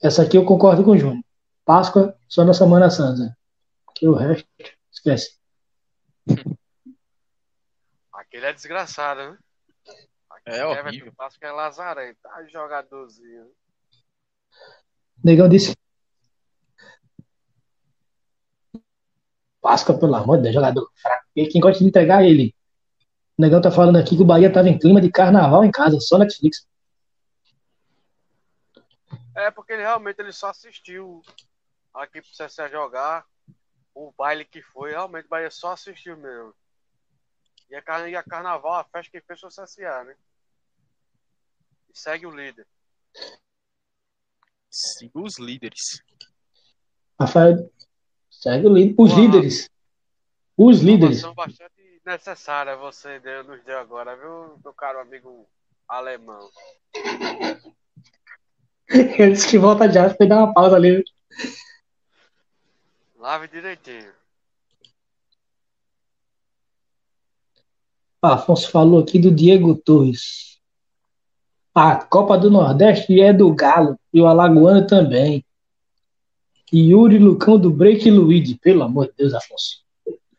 Essa aqui eu concordo com o Júnior. Páscoa só na Semana Santa. Que o resto, esquece. Aquele é desgraçado, né? É horrível. Páscoa é lazarento. Tá jogadorzinho. Negão disse. Páscoa, pelo amor de Deus, jogador fraco. E quem gosta de entregar é ele. O Negão tá falando aqui que o Bahia tava em clima de carnaval em casa, só Netflix. É porque ele realmente ele só assistiu aqui pro CSA jogar o baile que foi. Realmente o Bahia só assistiu mesmo. E a, e a carnaval, a festa que fez foi o CSA, né? E segue o líder. Siga os líderes. Rafael, segue o líder. Os líderes. Os líderes. Informação bastante necessária você deu, nos deu agora, viu, meu caro amigo alemão? Ele disse que volta já, foi dar uma pausa ali. Lave direitinho. Afonso falou aqui do Diego Torres. A Copa do Nordeste é do Galo e o Alagoano também. E Yuri Lucão do Break e Luigi. Pelo amor de Deus, Afonso.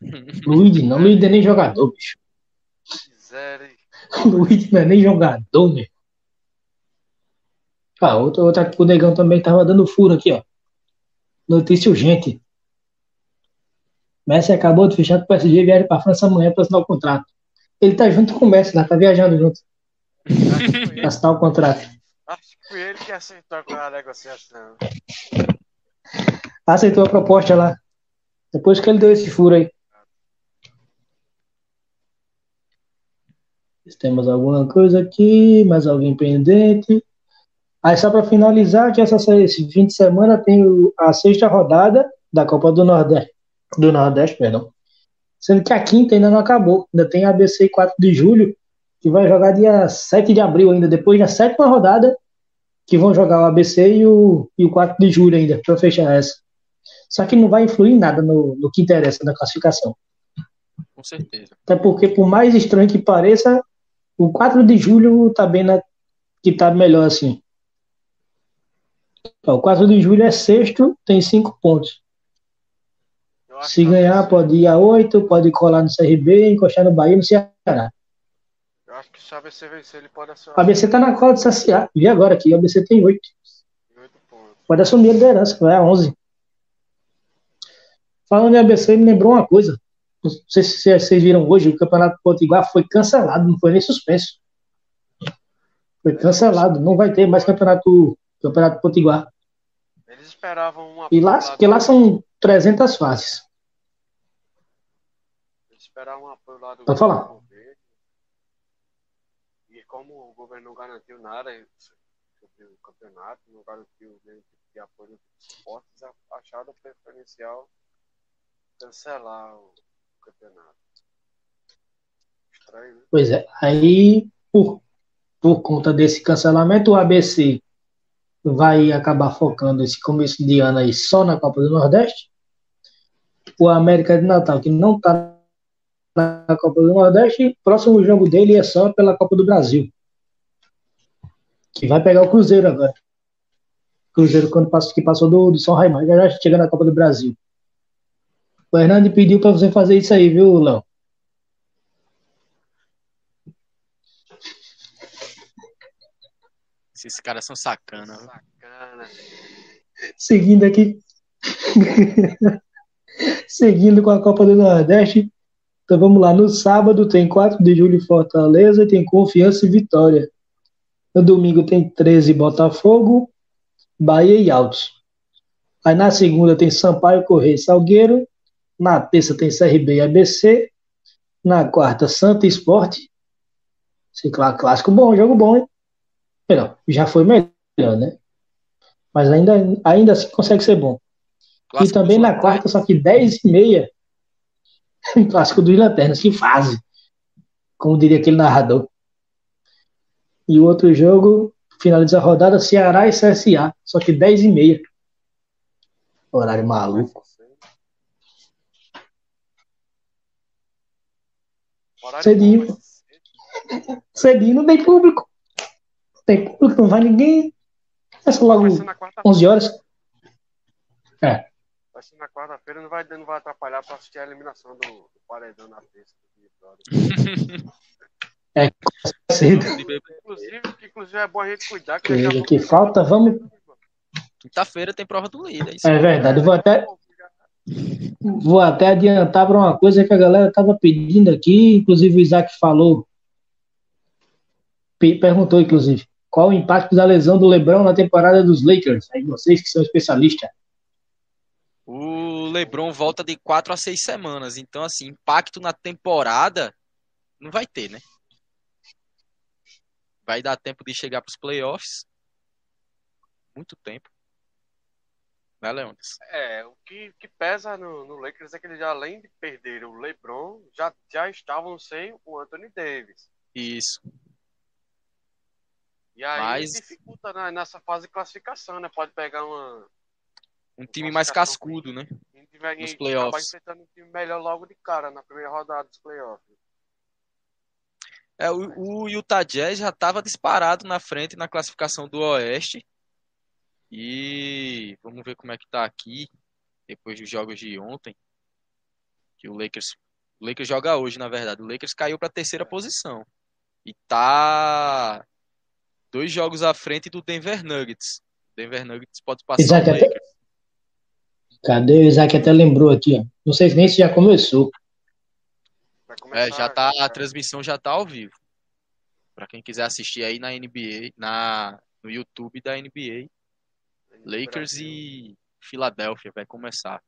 Luigi não, Luigi é nem jogador, bicho. Luigi não é nem jogador, meu. Ah, outra, outra que o Negão também tava dando furo aqui, ó. Notícia urgente. Messi acabou de fechar com o PSG e viaja pra França amanhã pra assinar o contrato. Ele tá junto com o Messi lá, tá viajando junto Ele, assinar o contrato. acho que foi ele que acertou com a negociação. Aceitou a proposta lá. Depois que ele deu esse furo aí. Temos alguma coisa aqui, mais alguém pendente. Aí só para finalizar, que essa, esse fim de semana tem a sexta rodada da Copa do Nordeste. Do Nordeste, perdão. Sendo que a quinta ainda não acabou. Ainda tem a ABC 4 de julho, que vai jogar dia 7 de abril ainda, depois da sétima rodada, que vão jogar o ABC e o, e o 4 de julho ainda, para fechar essa. Só que não vai influir nada no, no que interessa da classificação. Com certeza. Até porque, por mais estranho que pareça, o 4 de julho tá bem na, que tá melhor assim. O 4 de julho é sexto, tem 5 pontos. Se ganhar, pode ir a 8, pode colar no CRB, encostar no Bahia no Ceará. Que se o ABC vencer, ele pode assumir O ABC tá na cola do CSA. Vi agora aqui, o ABC tem 8. 8 pontos. Pode assumir a liderança, vai a 11. Falando em ABC, me lembrou uma coisa. Não sei se vocês viram hoje, o Campeonato Potiguar foi cancelado, não foi nem suspenso. Foi cancelado, não vai ter mais Campeonato, campeonato Potiguar. Eles esperavam uma E lá, porque lá são 300 fases. Eles esperavam um apoio lá do Pode falar. governo. E governo não garantiu nada sobre o campeonato, não garantiu nenhum tipo de apoio dos esportes, a- acharam preferencial cancelar o campeonato. Estranho, né? Pois é. Aí, por, por conta desse cancelamento, o ABC vai acabar focando esse começo de ano aí só na Copa do Nordeste. O América de Natal, que não está na Copa do Nordeste, próximo jogo dele é só pela Copa do Brasil. Que vai pegar o Cruzeiro agora. Cruzeiro quando passou, que passou do, do São Raimundo, já chega na Copa do Brasil. O Hernani pediu para você fazer isso aí, viu, Léo? Esses caras são sacana. viu? Sacana. Seguindo aqui. Seguindo com a Copa do Nordeste. Então vamos lá. No sábado tem 4 de julho Fortaleza, tem Confiança e Vitória. No domingo tem 13 Botafogo, Bahia e Altos. Aí na segunda tem Sampaio, Correia e Salgueiro. Na terça tem CRB e ABC. Na quarta, Santa Esporte. Esse clá- clássico bom, jogo bom, hein? Melhor, já foi melhor, né? Mas ainda, ainda assim consegue ser bom. E também na quarta, só que 10 e meia, clássico dos Lanternas, que fase. Como diria aquele narrador. E o outro jogo, finaliza a rodada, Ceará e CSA, só que 10 e meia. Horário maluco. Cedinho. Cedinho não tem público. Tem público, não vai ninguém. Começa logo Vai ser na quarta 11 horas. É. Vai ser na quarta-feira, não vai, não vai atrapalhar pra assistir a eliminação do, do Paredão na terça. do Big Brother. Cedo. Inclusive, que, inclusive é bom a gente cuidar que, Que- que falta, vamos- Quinta-feira tem prova do líder. é Isso É verdade. Eu vou até, vou até adiantar para uma coisa que a galera estava pedindo aqui, inclusive o Isaac falou, pe- perguntou, inclusive, qual o impacto da lesão do LeBron na temporada dos Lakers? Aí vocês que são especialistas. O LeBron volta de quatro a seis semanas. Então, assim, impacto na temporada não vai ter, né? Vai dar tempo de chegar pros playoffs. Muito tempo. Né, Leônidas? É, o que, que pesa no, no Lakers é que eles, além de perder o LeBron, já, já estavam sem o Anthony Davis. Isso. E aí Mas- dificulta né, nessa fase de classificação, né? Pode pegar uma. Um time mais cascudo, né? Nos playoffs. acabar enfrentando um time melhor logo de cara, na primeira rodada dos playoffs. É, o, o Utah Jazz já estava disparado na frente na classificação do Oeste. E vamos ver como é que tá aqui, depois dos jogos de ontem. Que o Lakers, o Lakers joga hoje, na verdade. O Lakers caiu para a terceira posição. E tá dois jogos à frente do Denver Nuggets. Denver Nuggets pode passar Isaac, o até- Lakers. Cadê? O Isaac até lembrou aqui, ó. Não sei nem se já começou. É, já tá, a transmissão já tá ao vivo. Para quem quiser assistir aí na NBA, na, no YouTube da NBA. Lakers e Filadélfia vai começar.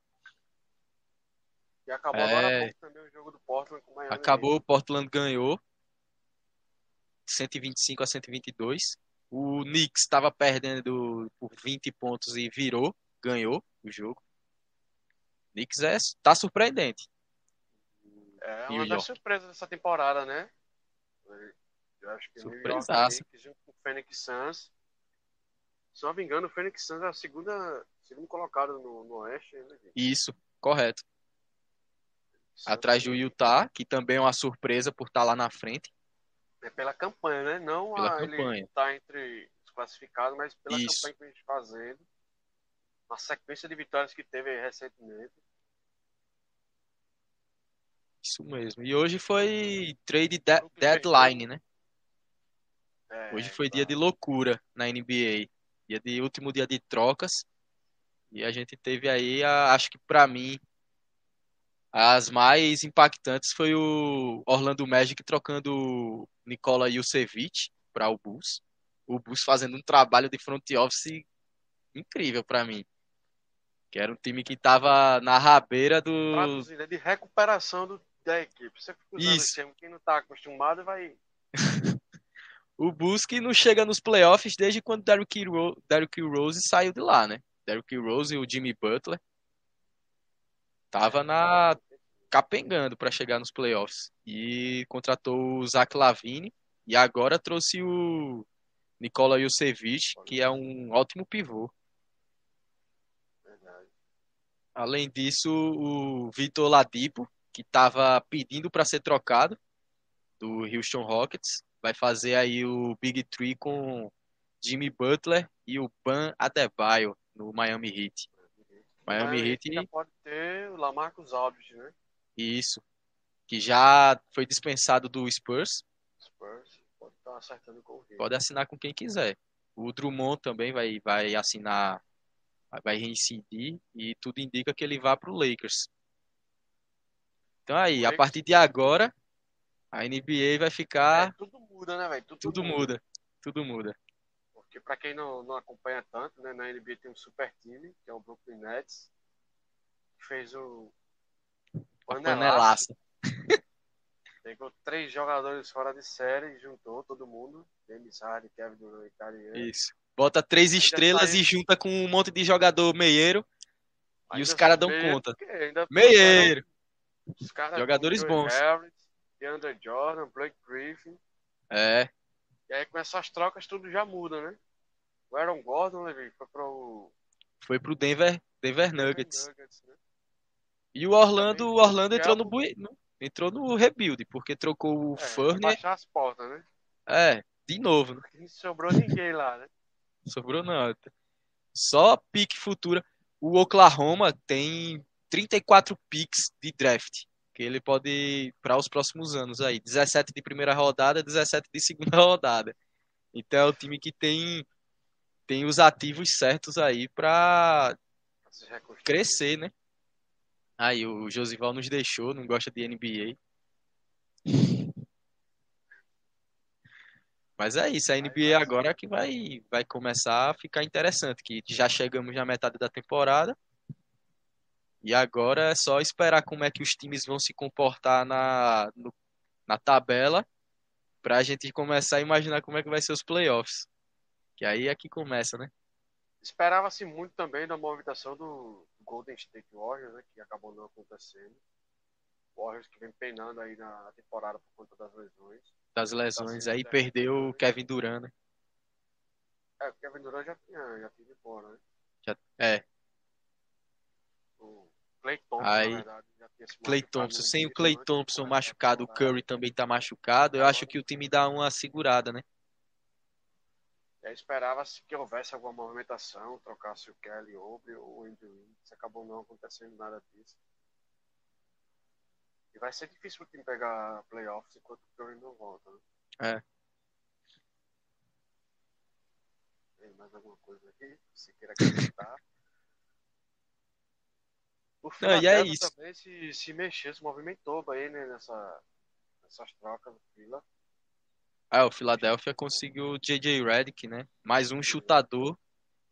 E acabou É. também o jogo do Portland com o Miami. Acabou, o Portland ganhou 125 a 122. O Knicks estava perdendo por 20 pontos e virou, ganhou o jogo. Knicks é, tá surpreendente. É New uma das York. surpresas dessa temporada, né? Eu acho que New York junto com o Phoenix Suns. Se não me engano, o Phoenix Suns é a segunda, segundo colocado no, no Oeste. Né? Isso, correto. Atrás do Utah, que também é uma surpresa por estar lá na frente. É pela campanha, né? Não Pela a, ele campanha. tá entre os classificados, mas pela Isso. campanha que a gente fazendo. Uma sequência de vitórias que teve recentemente. Isso mesmo. E hoje foi trade de- deadline, né? É, Hoje foi dia de loucura na NBA. Dia de último dia de trocas. E a gente teve aí, a- acho que pra mim, as mais impactantes foi o Orlando Magic trocando Nikola Vucevic para o Bulls. O Bulls fazendo um trabalho de front office incrível pra mim. Que era um time que tava na rabeira do Traduzindo, é de recuperação do, da equipe. Você fica usando Isso. termo, quem não tá acostumado vai. o Bulls que não chega nos playoffs desde quando Derrick Ro- Derrick Rose saiu de lá, né? Derrick Rose e o Jimmy Butler tava na capengando para chegar nos playoffs e contratou o Zach Lavine e agora trouxe o Nikola Vucevic, que é um ótimo pivô. Verdade. Além disso, o Vitor Ladipo, que estava pedindo para ser trocado do Houston Rockets, vai fazer aí o Big Three com Jimmy Butler e o Ban Adebayo no Miami Heat. Miami Heat, já pode ter o Lamarcus Aldridge, né? isso, que já foi dispensado do Spurs, Spurs pode estar acertando com pode assinar com quem quiser. O Drummond também vai, vai assinar, vai reincidir e tudo indica que ele vá para o Lakers. Então aí, a partir de agora, a NBA vai ficar É, tudo muda, né, velho? Tudo, Tudo muda. Tudo muda. Porque pra quem não, não acompanha tanto, né, na NBA tem um super time, que é o Brooklyn Nets, que fez o panelaço, pegou três jogadores fora de série e juntou todo mundo, James Harden, Kevin Durant e. Isso. Bota três Ainda estrelas saiu- e junta com um monte de jogador meieiro. E os Ainda caras dão meio- conta. ainda Meieiro. Os caras Jogadores bons. Harris, DeAndre Jordan, Blake Griffin. É. E aí com essas trocas tudo já muda, né? O Aaron Gordon, Levi, foi pro Foi pro Denver, Denver Nuggets. Nuggets, né? E o Orlando, o Orlando entrou no, bui- entrou no rebuild, porque trocou o É, Furner. baixar as portas, né? É, de novo, né? Não sobrou ninguém lá, né? Sobrou não. Só pique futura. O Oklahoma tem 34 picks de draft. Que ele pode para os próximos anos aí. 17 de primeira rodada, 17 de segunda rodada. Então é o time que tem, tem os ativos certos aí para crescer, né? Aí o Josival nos deixou, não gosta de NBA. Mas é isso, a NBA agora que vai, vai começar a ficar interessante, que já chegamos na metade da temporada. E agora é só esperar como é que os times vão se comportar na, no, na tabela pra gente começar a imaginar como é que vai ser os playoffs. Que aí é que começa, né? Esperava-se muito também da movimentação do Golden State Warriors, né, que acabou não acontecendo. Warriors que vem penando aí na temporada por conta das lesões. Das lesões, aí perdeu o Kevin Durant, né? É, o Kevin Durant já tinha, já tinha embora, né? Já, é. O Clay Thompson, Aí, na verdade, Clay Thompson, sem o Clay Thompson a machucado, o. Curry também tá machucado. Eu acho que o time dá uma segurada, né? E aí esperava-se que houvesse alguma movimentação, trocasse o Kelly Oubre ou o Andrew Wiggins. Acabou não acontecendo nada disso. E vai ser difícil o time pegar playoffs enquanto o Curry não volta, né? É. Tem mais alguma coisa aqui? Se queira acrescentar. O Não, e é isso. também se, se mexeu, se movimentou bem né, nessa, nessas trocas do Fila. Ah, o Philadelphia conseguiu o JJ Redick, né? Mais um chutador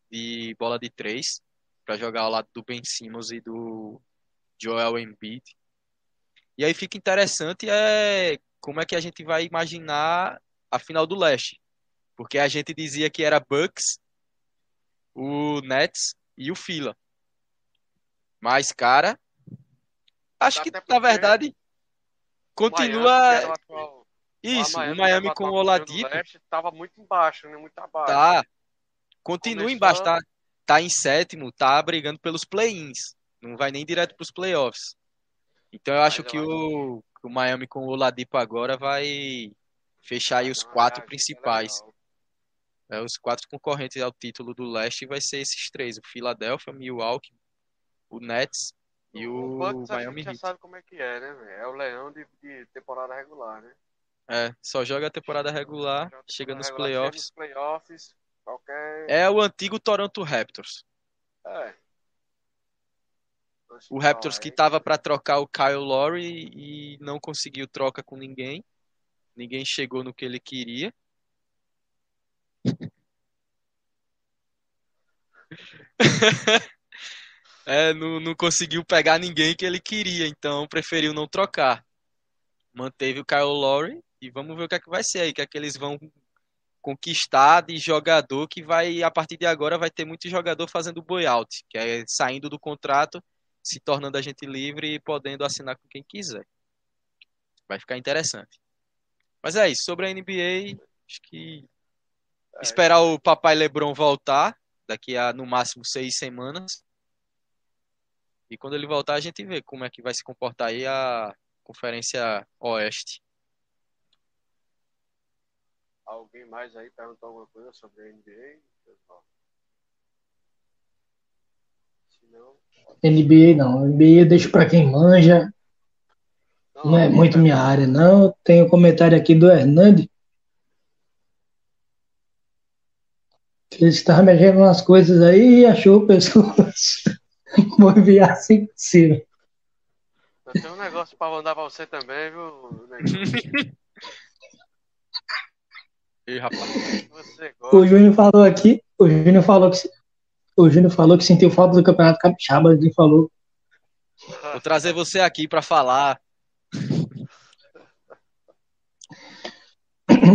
de bola de três para jogar ao lado do Ben Simmons e do Joel Embiid. E aí fica interessante é como é que a gente vai imaginar a final do leste. Porque a gente dizia que era Bucks, o Nets e o Fila. Mas, cara, acho que na verdade Miami, continua atual- isso, Miami que com o Oladipo leste, Tava muito embaixo, né? Muito abaixo. tá continua Começou- embaixo, tá, tá em sétimo, tá brigando pelos play-ins. Não vai nem direto pros playoffs. Então eu acho Mas que eu o, o Miami com o Oladipo agora vai fechar aí os uma quatro reagida principais. É, os quatro concorrentes ao título do leste vai ser esses três: o Philadelphia, Milwaukee, o Nets e o Bucks a Miami gente já Heat. sabe como é que é, né? velho? É o leão de, de temporada regular, né? É, só joga a temporada regular, Já a chega temporada nos regular, playoffs. nos playoffs, qualquer. É o antigo Toronto Raptors. É. O Raptors que tava pra trocar o Kyle Lowry e não conseguiu troca com ninguém. Ninguém chegou no que ele queria. É, não, não conseguiu pegar ninguém que ele queria, então preferiu não trocar. Manteve o Kyle Lowry e vamos ver o que é que vai ser aí, o que é que eles vão conquistar de jogador que vai, a partir de agora, vai ter muito jogador fazendo buyout, que é saindo do contrato, se tornando agente livre e podendo assinar com quem quiser. Vai ficar interessante. Mas é isso, sobre a NBA, acho que esperar o papai LeBron voltar daqui a no máximo seis semanas. E quando ele voltar, a gente vê como é que vai se comportar aí a Conferência Oeste. Alguém mais aí perguntou alguma coisa sobre a NBA? Se não. NBA não. NBA deixa pra quem manja. Não é muito minha área, não. Tem um comentário aqui do Hernandes. Que ele estava mexendo nas coisas aí e achou pessoas. Vou enviar assim possível. Eu tenho um negócio pra mandar pra você também, viu? E rapaz, Você O gosta. Júnior falou aqui. O Júnior falou que. O Júnior falou que sentiu falta do Campeonato Capixaba. Ele falou. vou trazer você aqui pra falar.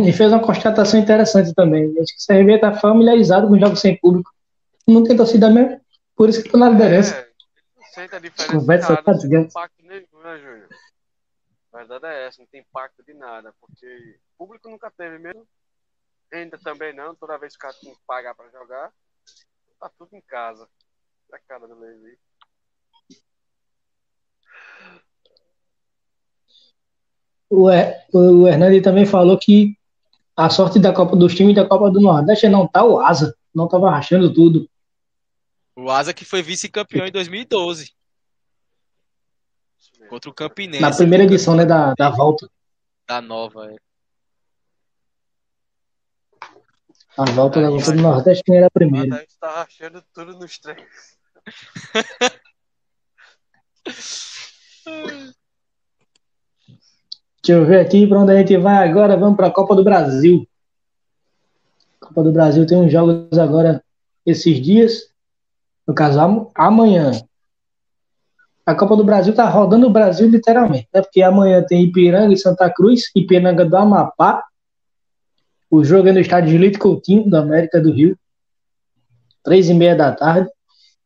E fez uma constatação interessante também. Acho que o CRB está familiarizado com jogos sem público. Não tem torcida mesmo. Por isso que estou na liderança. É, não diferença Conversa nada, tá não tem impacto nenhum, né, Júnior? A verdade é essa, não tem impacto de nada, porque o público nunca teve mesmo, ainda também não, toda vez que o cara tem que pagar pra jogar, tá tudo em casa. É a cara do Levi. O, o Hernani também falou que a sorte da Copa dos times da Copa do Nordeste é não tá o Asa. não tava rachando tudo. O Asa que foi vice-campeão em 2012. Contra o Campinense. Na primeira edição, né, da, da volta. Da nova, é. A volta da volta do Nordeste quem era a primeira. A gente tá rachando tudo nos treinos. Deixa eu ver aqui para onde a gente vai agora. Vamos para a Copa do Brasil. Copa do Brasil tem uns jogos agora esses dias. No caso, amanhã. A Copa do Brasil tá rodando o Brasil literalmente, né? Porque amanhã tem Ipiranga e Santa Cruz, Ipiranga do Amapá. O jogo é no estádio Gilito Coutinho, da América do Rio. Três e meia da tarde.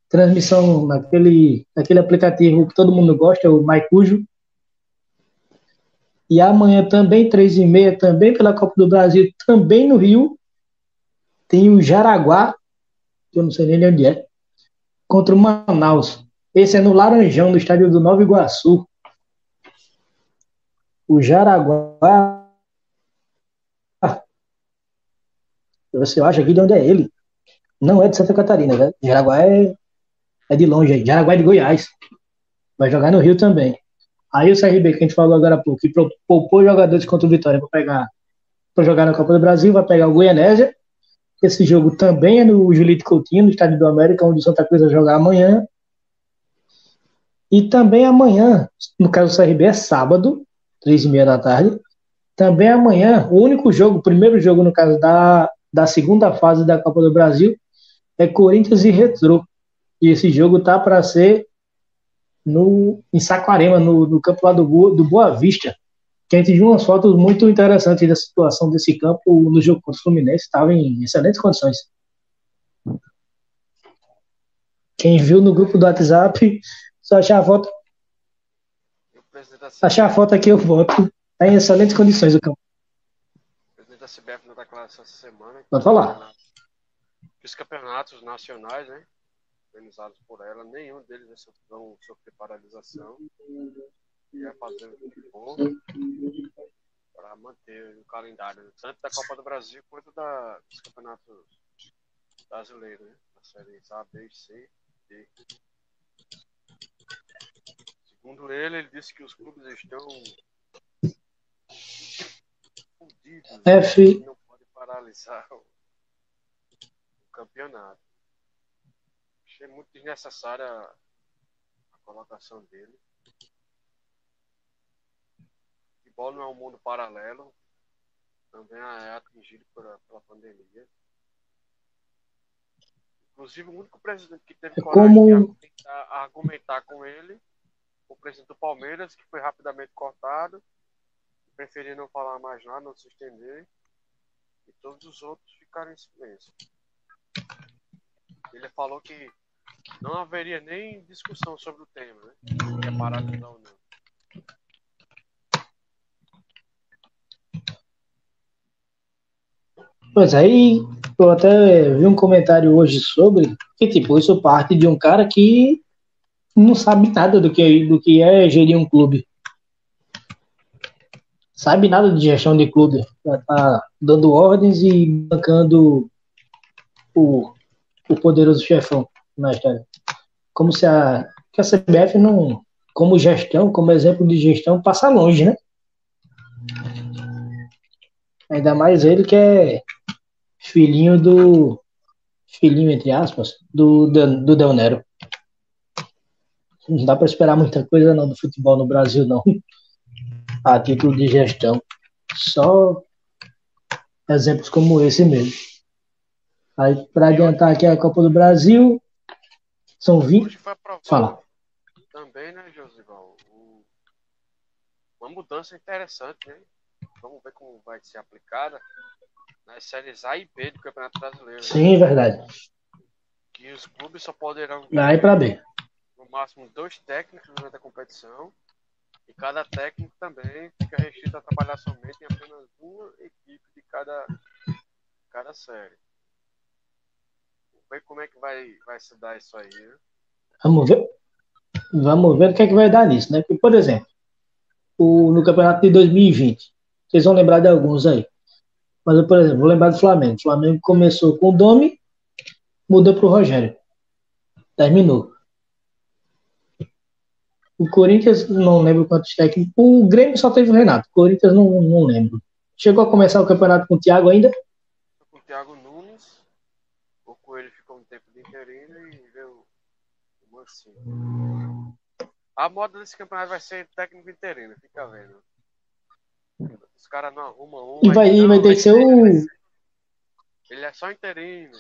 Transmissão naquele, naquele aplicativo que todo mundo gosta, o MyCujo. E amanhã também, três e meia, também pela Copa do Brasil, também no Rio, tem o Jaraguá, que eu não sei nem onde é, contra o Manaus. Esse é no Laranjão, no estádio do Nova Iguaçu. O Jaraguá. Você acha aqui de onde é ele? Não é de Santa Catarina, né? Jaraguá é, é de longe aí. Jaraguá é de Goiás. Vai jogar no Rio também. Aí o CRB, que a gente falou agora há pouco, que poupou jogadores contra o Vitória para pegar para jogar na Copa do Brasil, vai pegar o Goianésia. Esse jogo também é no Julito Coutinho, no Estádio do América, onde o Santa Cruz vai jogar amanhã. E também amanhã, no caso do CRB, é sábado, três e meia da tarde. Também amanhã, o único jogo, o primeiro jogo, no caso da, da segunda fase da Copa do Brasil, é Corinthians e Retrô. E esse jogo tá para ser no, em Saquarema, no, no campo lá do, do Boa Vista, que a gente viu umas fotos muito interessantes da situação desse campo no jogo contra o Fluminense, estava em excelentes condições. Quem viu no grupo do WhatsApp, só achar a foto. Achar a foto aqui, eu voto. Está em excelentes condições o campo. O presidente da CBF não declaração essa semana. Pode falar. Os campeonatos nacionais, né? organizados por ela, nenhum deles vão sofrer paralisação. É fazer o que for para manter o calendário, tanto da Copa do Brasil quanto da, dos campeonatos brasileiros, né? Da série A, B, C, D. Segundo ele, ele disse que os clubes estão fundidos. F. Não pode paralisar o, o campeonato. Achei muito desnecessária a colocação dele. O futebol não é um mundo paralelo. Também é atingido pela, pela pandemia. Inclusive, o único presidente que teve é coragem Como... de argumentar com ele, o presidente do Palmeiras, que foi rapidamente cortado, preferiu não falar mais nada, não se estender, e todos os outros ficaram em silêncio. Ele falou que não haveria nem discussão sobre o tema, né? Se é ou não. Pois aí, eu até vi um comentário hoje sobre que, tipo, isso parte de um cara que não sabe nada do que, do que é gerir um clube. Sabe nada de gestão de clube. Tá dando ordens e bancando o, o poderoso chefão na história. Como se a, que a CBF não, como gestão, como exemplo de gestão, passa longe, né? Ainda mais ele que é filhinho do. Filhinho, entre aspas, do, do Del Nero. Não dá para esperar muita coisa não do futebol no Brasil, não. A título de gestão. Só exemplos como esse mesmo. Aí, para adiantar aqui a Copa do Brasil, são 20. Fala. Também, né, Josival? Uma mudança interessante, né? Vamos ver como vai ser aplicada nas séries A e B do Campeonato Brasileiro. Né? Sim, né? verdade. Que os clubes só poderão. A e para B. No máximo dois técnicos durante a competição. E cada técnico também fica restrito a trabalhar somente em apenas uma equipe de cada, cada série ver como é que vai, vai se dar isso aí. Né? Vamos ver. Vamos ver o que é que vai dar nisso, né? Porque, por exemplo, o, no campeonato de 2020, vocês vão lembrar de alguns aí. Mas eu, por exemplo, vou lembrar do Flamengo. O Flamengo começou com o Domi, mudou pro Rogério. Terminou. O Corinthians, não lembro quantos técnicos. O Grêmio só teve o Renato. O Corinthians, não, não lembro. Chegou a começar o campeonato com o Thiago ainda? Com o Thiago Nunes, o Coelho ficou um tempo de interino e veio o. A moda desse campeonato vai ser técnico interino, fica vendo. Os caras não arrumam um. E vai, e não, vai ter que ser o. Ele é só interino.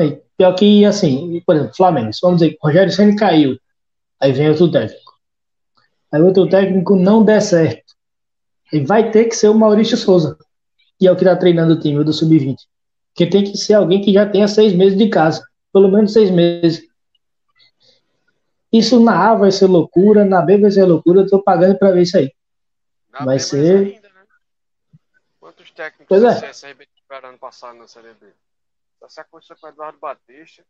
É, Pior que, assim, por exemplo, Flamengo, vamos dizer que o Rogério Senna caiu, aí vem outro técnico. Aí outro técnico não der certo. Aí vai ter que ser o Maurício Souza, que é o que está treinando o time do Sub-20. Porque tem que ser alguém que já tenha seis meses de casa. Pelo menos seis meses. Isso na A vai ser loucura, na B vai ser loucura, eu tô pagando pra ver isso aí. Vai ser- ainda, né? Quantos técnicos Pois é. CSRB ano passado na Série B? Só se aconteceu com o Eduardo Batista.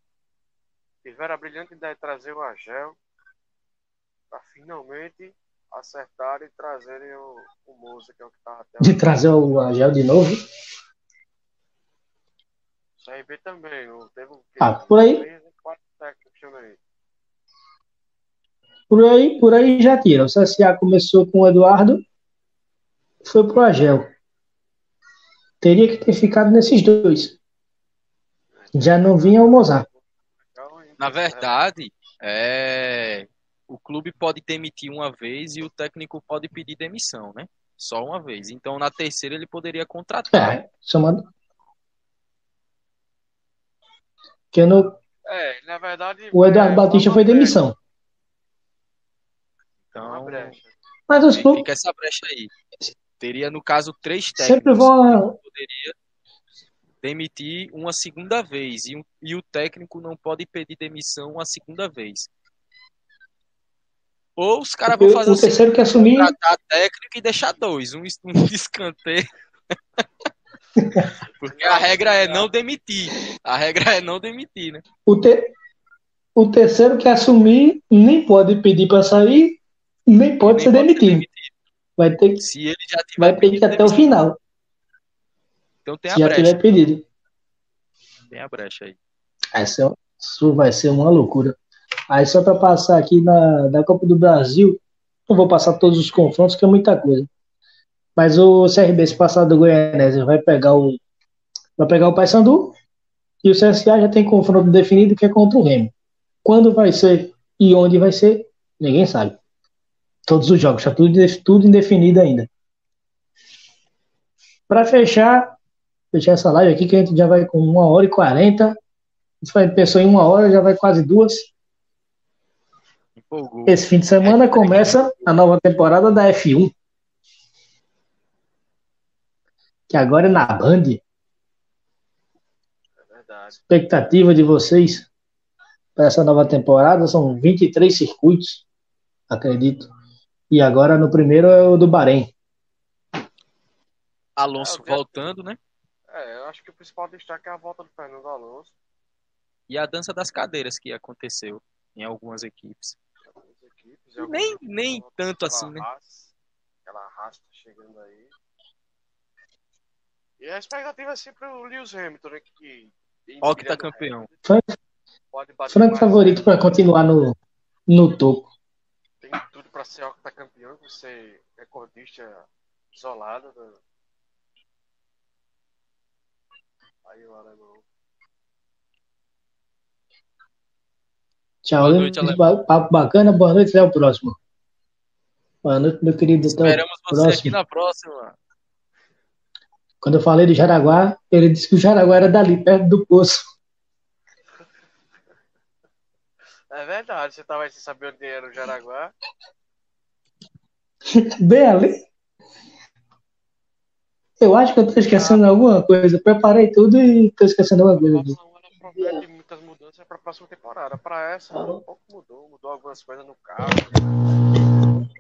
Tiveram a brilhante ideia de trazer o Agel para finalmente acertarem e trazerem o, o Moza, que é o que estava até De o trazer o Agel de novo. CRB também. Não teve? Ah, por aí. Três, quatro técnicos também. Por aí, por aí já tira. O CSA começou com o Eduardo, foi pro Agel. Teria que ter ficado nesses dois. Já não vinha o Mozart. Na verdade, é, o clube pode demitir uma vez e o técnico pode pedir demissão, né? Só uma vez. Então, na terceira, ele poderia contratar. É, somando. Que no, É, na verdade. o Eduardo é, Batista foi demissão. Então, brecha. Mas os clubes fica essa brecha aí. Teria, no caso, três sempre técnicos. vão. poderia demitir uma segunda vez e, e o técnico não pode pedir demissão uma segunda vez. Ou os caras vão fazer o terceiro que assumir. técnico e deixar dois, um, um de escanteio. Porque a regra é não demitir. A regra é não demitir, né? O, te, o terceiro que assumir nem pode pedir para sair, nem pode Nem ser demitido. Vai ter que, Se ele já tiver vai ter que pedido até o final. Então tem a Se já brecha. tiver pedido. Tem a brecha aí. Essa Isso vai ser uma loucura. Aí só para passar aqui na da Copa do Brasil, não vou passar todos os confrontos, que é muita coisa. Mas o CRB, se passar do Goianese, vai pegar o vai pegar o Paysandu e o CSA já tem confronto definido que é contra o Remo. Quando vai ser e onde vai ser, ninguém sabe. Todos os jogos, está tudo, tudo indefinido ainda. Para fechar, fechar essa live aqui, que a gente já vai com uma hora e quarenta. A gente foi- pensou em uma hora, já vai quase duas. Empolgou. Esse fim de semana começa a nova temporada da F1. Que agora é na Band. É verdade. Expectativa de vocês para essa nova temporada são 23 circuitos, acredito. E agora no primeiro é o do Bahrein. Alonso É, voltando, né? É, eu acho que o principal destaque é a volta do Fernando Alonso. E a dança das cadeiras que aconteceu em algumas equipes. algumas equipes, e algumas Nem, equipes nem tanto assim, né? Haas, aquela tá chegando aí. E a expectativa é sempre o Lewis Hamilton, né, que Ó que tá campeão. Franco mais favorito para continuar no, no topo. Tem tudo pra ser octacampeão, pra ser recordista isolado. Né? Aí o alemão. Tchau, Boa noite, Alemão. papo bacana. Boa noite, até o próximo. Boa noite, meu querido. Até o Esperamos você aqui próximo. na próxima. Quando eu falei do Jaraguá, ele disse que o Jaraguá era dali, perto do poço. É verdade, você tava aí sem saber onde era o Jaraguá. Bem ali. Eu acho que eu tô esquecendo alguma coisa. Preparei tudo e tô esquecendo alguma coisa. aqui. Fórmula 1 ela promete muitas mudanças pra próxima temporada. Pra essa, um pouco mudou. Mudou algumas coisas no carro.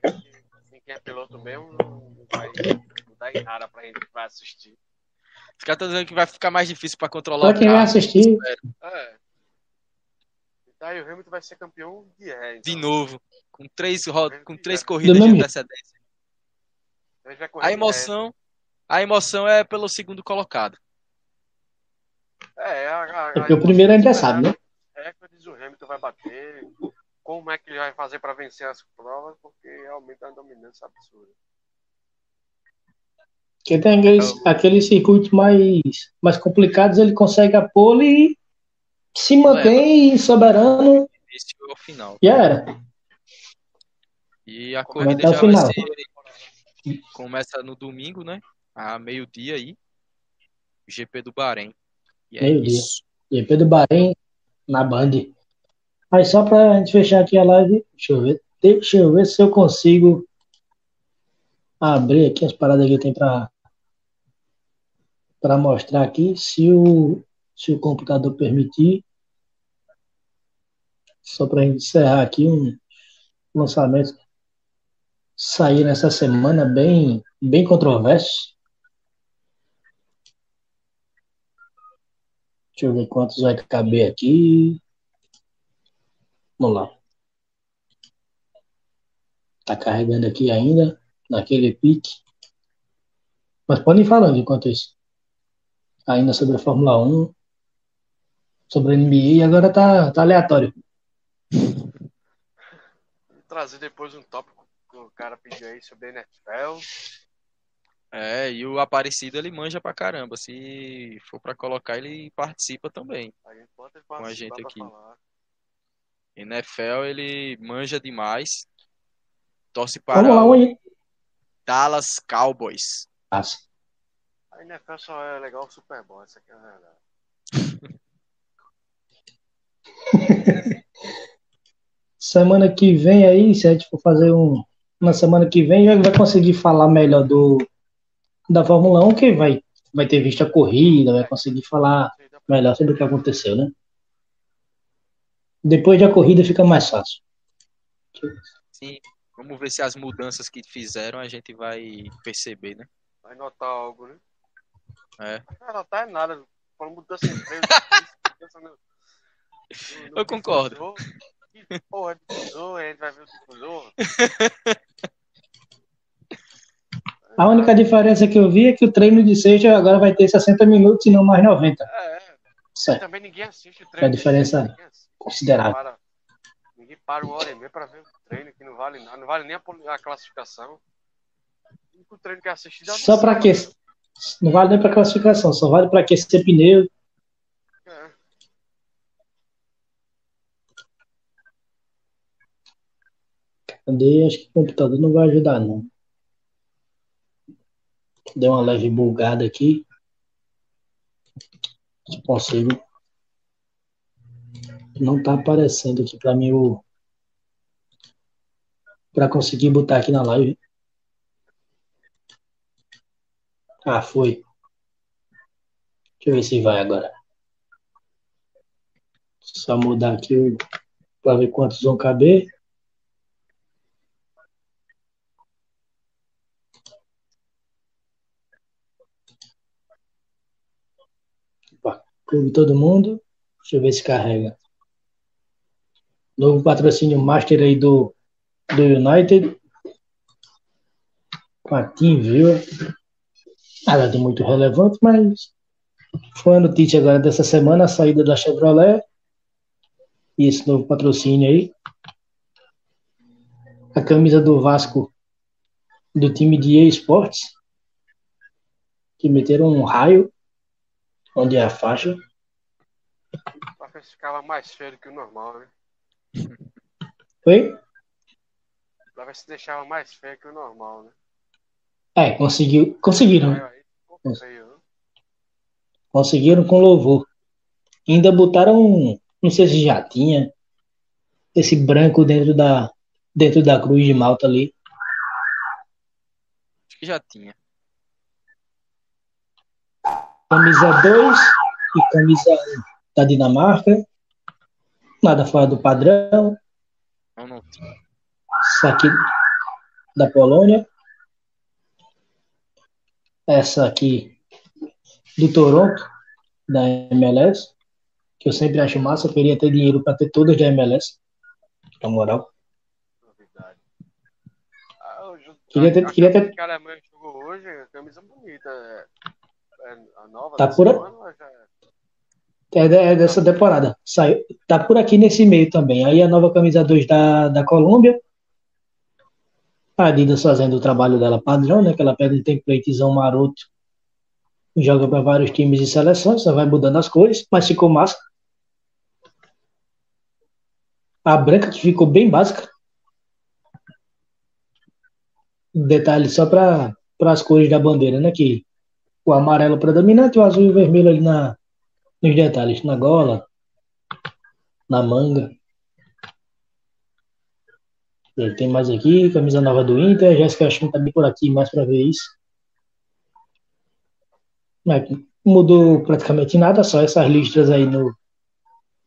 Assim, quem é piloto mesmo não vai mudar em nada pra gente vai assistir. Os caras estão dizendo que vai ficar mais difícil pra controlar Pra o quem vai carro. assistir, É. E daí o Hamilton vai ser campeão de ré. De Então. novo. Com três, com três corridas de antecedência. A de emoção, a emoção é pelo segundo colocado. É, a, a, Porque o primeiro a gente já sabe, né? Recordes o Hamilton vai bater. Como é que ele vai fazer para vencer as provas? Porque realmente é uma dominância absurda. Porque tem aqueles, aqueles circuitos mais, mais complicados, ele consegue a pole e se mantém soberano. Esse é o final. Já era. E a corrida já final. vai ser. Começa no domingo, né? A meio-dia aí. GP do Bahrein. E é Meio-dia. isso. GP do Bahrein na Band. Aí só pra gente fechar aqui a live, deixa eu ver. Deixa eu ver se eu consigo abrir aqui as paradas que tem pra, pra mostrar aqui, se o, se o computador permitir. Só gente encerrar aqui um lançamento sair nessa semana bem, bem controverso. Deixa eu ver quantos vai caber aqui. Vamos lá. Tá carregando aqui ainda, naquele pique. Mas podem ir falando enquanto isso. Ainda sobre a Fórmula 1, sobre a NBA, e agora tá, tá aleatório. Vou trazer depois um tópico que o cara pediu aí sobre a NFL. É, e o Aparecido ele manja pra caramba. Se for pra colocar, ele participa também. A gente bota ele Com a gente aqui. falar. NFL ele manja demais. Torce para Vamos lá, o? Dallas Cowboys. Passa. A NFL só é legal o Super Bowl, essa aqui é a verdade. Semana que vem aí, se a gente for fazer um. Na semana que vem, já vai conseguir falar melhor do da Fórmula 1, que vai, vai ter visto a corrida, vai conseguir falar melhor sobre o que aconteceu, né? Depois da corrida fica mais fácil. Sim, vamos ver se as mudanças que fizeram a gente vai perceber, né? Vai notar algo, né? É. Não notar é nada. Quando mudança de no Eu concordo. Que porra de gente vai ver o. A única diferença que eu vi é que o treino de sexta agora vai ter 60 minutos e não mais 90. É, é. Também ninguém assiste o É a treino. diferença considerável. Para- Ninguém para uma hora e meia pra ver o treino, que não vale nada. Não vale nem a, a classificação. O único treino que é assistido é Só para aquecer. Não vale nem para classificação, só vale para aquecer pneu. É. Cadê? Acho que o computador não vai ajudar, não. Deu uma leve bugada aqui. Se consigo. Não tá aparecendo aqui para mim o. Para conseguir botar aqui na live. Ah, foi. Deixa eu ver se vai agora. Só mudar aqui para ver quantos vão caber. Clube todo mundo. Deixa eu ver se carrega. Novo patrocínio master aí do, do United. Com a Team Viewer. Nada de muito relevante, mas foi a notícia agora dessa semana, a saída da Chevrolet. E esse novo patrocínio aí. A camisa do Vasco do time de EA Sports. Que meteram um raio onde é a faixa. Pra ver se ficava mais feio que o normal, né? Foi? Pra ver se deixava mais feio que o normal, né? É, conseguiu, conseguiram, né? Feio, né? conseguiram com louvor. Ainda botaram, não sei se já tinha, esse branco dentro da, dentro da cruz de Malta ali. Acho que já tinha. Camisa 2 e camisa 1 da Dinamarca. Nada fora do padrão. Não, não tinha. Essa aqui da Polônia. Essa aqui do Toronto, da MLS. Que eu sempre acho massa. Eu queria ter dinheiro para ter todas da MLS. Na moral. Novidade. Ah, Queria ter- queria ter- que a Alemanha jogou hoje, é camisa bonita. É, é a nova Tá por semana, já é? É, dessa temporada. Saiu, tá por aqui nesse meio também. Aí a nova camisa 2 da, da Colômbia. A Adidas fazendo o trabalho dela padrão, né? Que ela pega um templatezão maroto. Joga para vários times e seleções, só vai mudando as cores, mas ficou massa. A branca que ficou bem básica. Detalhe só para as cores da bandeira, né? Que o amarelo predominante o azul e o vermelho ali na, nos detalhes, na gola, na manga. Tem mais aqui, camisa nova do Inter, Jéssica Schmidt também por aqui, mais para ver isso. Mudou praticamente nada, só essas listras aí no,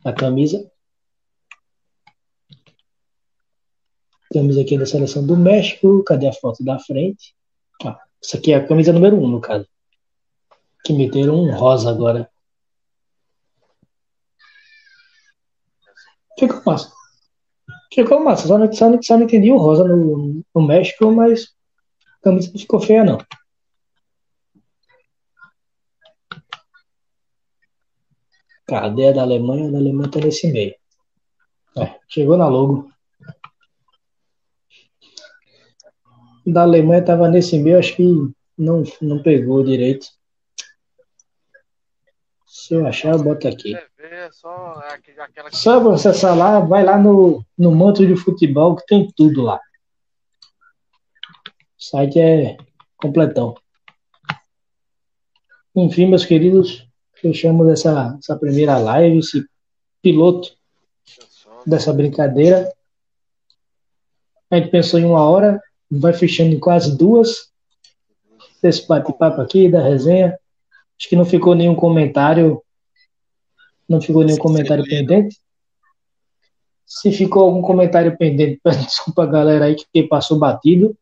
na camisa. Camisa aqui da seleção do México, cadê a foto da frente? Ah, essa aqui é a camisa número 1, um, no caso. Que meteram um rosa agora. Ficou massa. Ficou massa. Só não, só, não, só não entendi o rosa no, no México, mas a camisa não ficou feia, não. Cadê a da Alemanha? A da Alemanha tá nesse meio. É, chegou na logo. Da Alemanha tava nesse meio, acho que não, não pegou direito. Se eu achar, eu boto aqui. É só, aquela... só você acessar lá, vai lá no, no Manto de Futebol que tem tudo lá. O site é completão. Enfim, meus queridos, fechamos essa, essa primeira live, esse piloto dessa brincadeira. A gente pensou em uma hora, vai fechando em quase duas. Desse bate-papo aqui, da resenha. Acho que não ficou nenhum comentário. Não ficou nenhum comentário pendente. Se ficou algum comentário pendente, peço desculpa a galera aí que passou batido.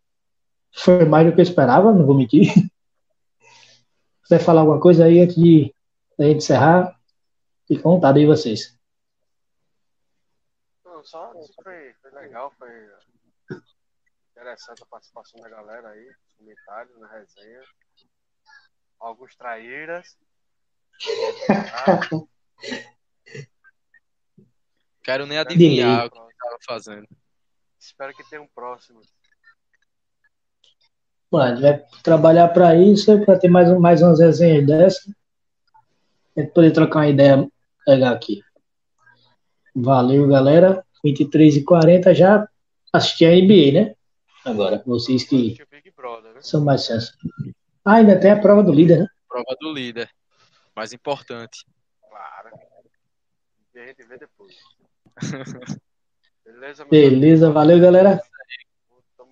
Foi mais do que eu esperava, não vou mentir. Vai falar alguma coisa aí antes de a gente encerrar? Fica à vontade aí vocês. Não, só foi, foi legal, foi interessante a participação da galera aí, comentários na resenha alguns traíras. Quero nem adivinhar o que estava fazendo. Espero que tenha um próximo. Mano, a gente vai trabalhar para isso, para ter mais, mais umas resenhas dessa. A gente poder trocar uma ideia legal aqui. Valeu, galera. 23 e 40 já assisti a NBA, né? Agora, vocês que Brother, né? são mais chances. Ah, ainda tem a prova do líder, né? Prova do líder. Mais importante. E a gente vê depois. Beleza, Beleza valeu, galera.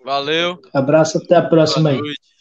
Valeu. Abraço, até a próxima Boa aí. Noite.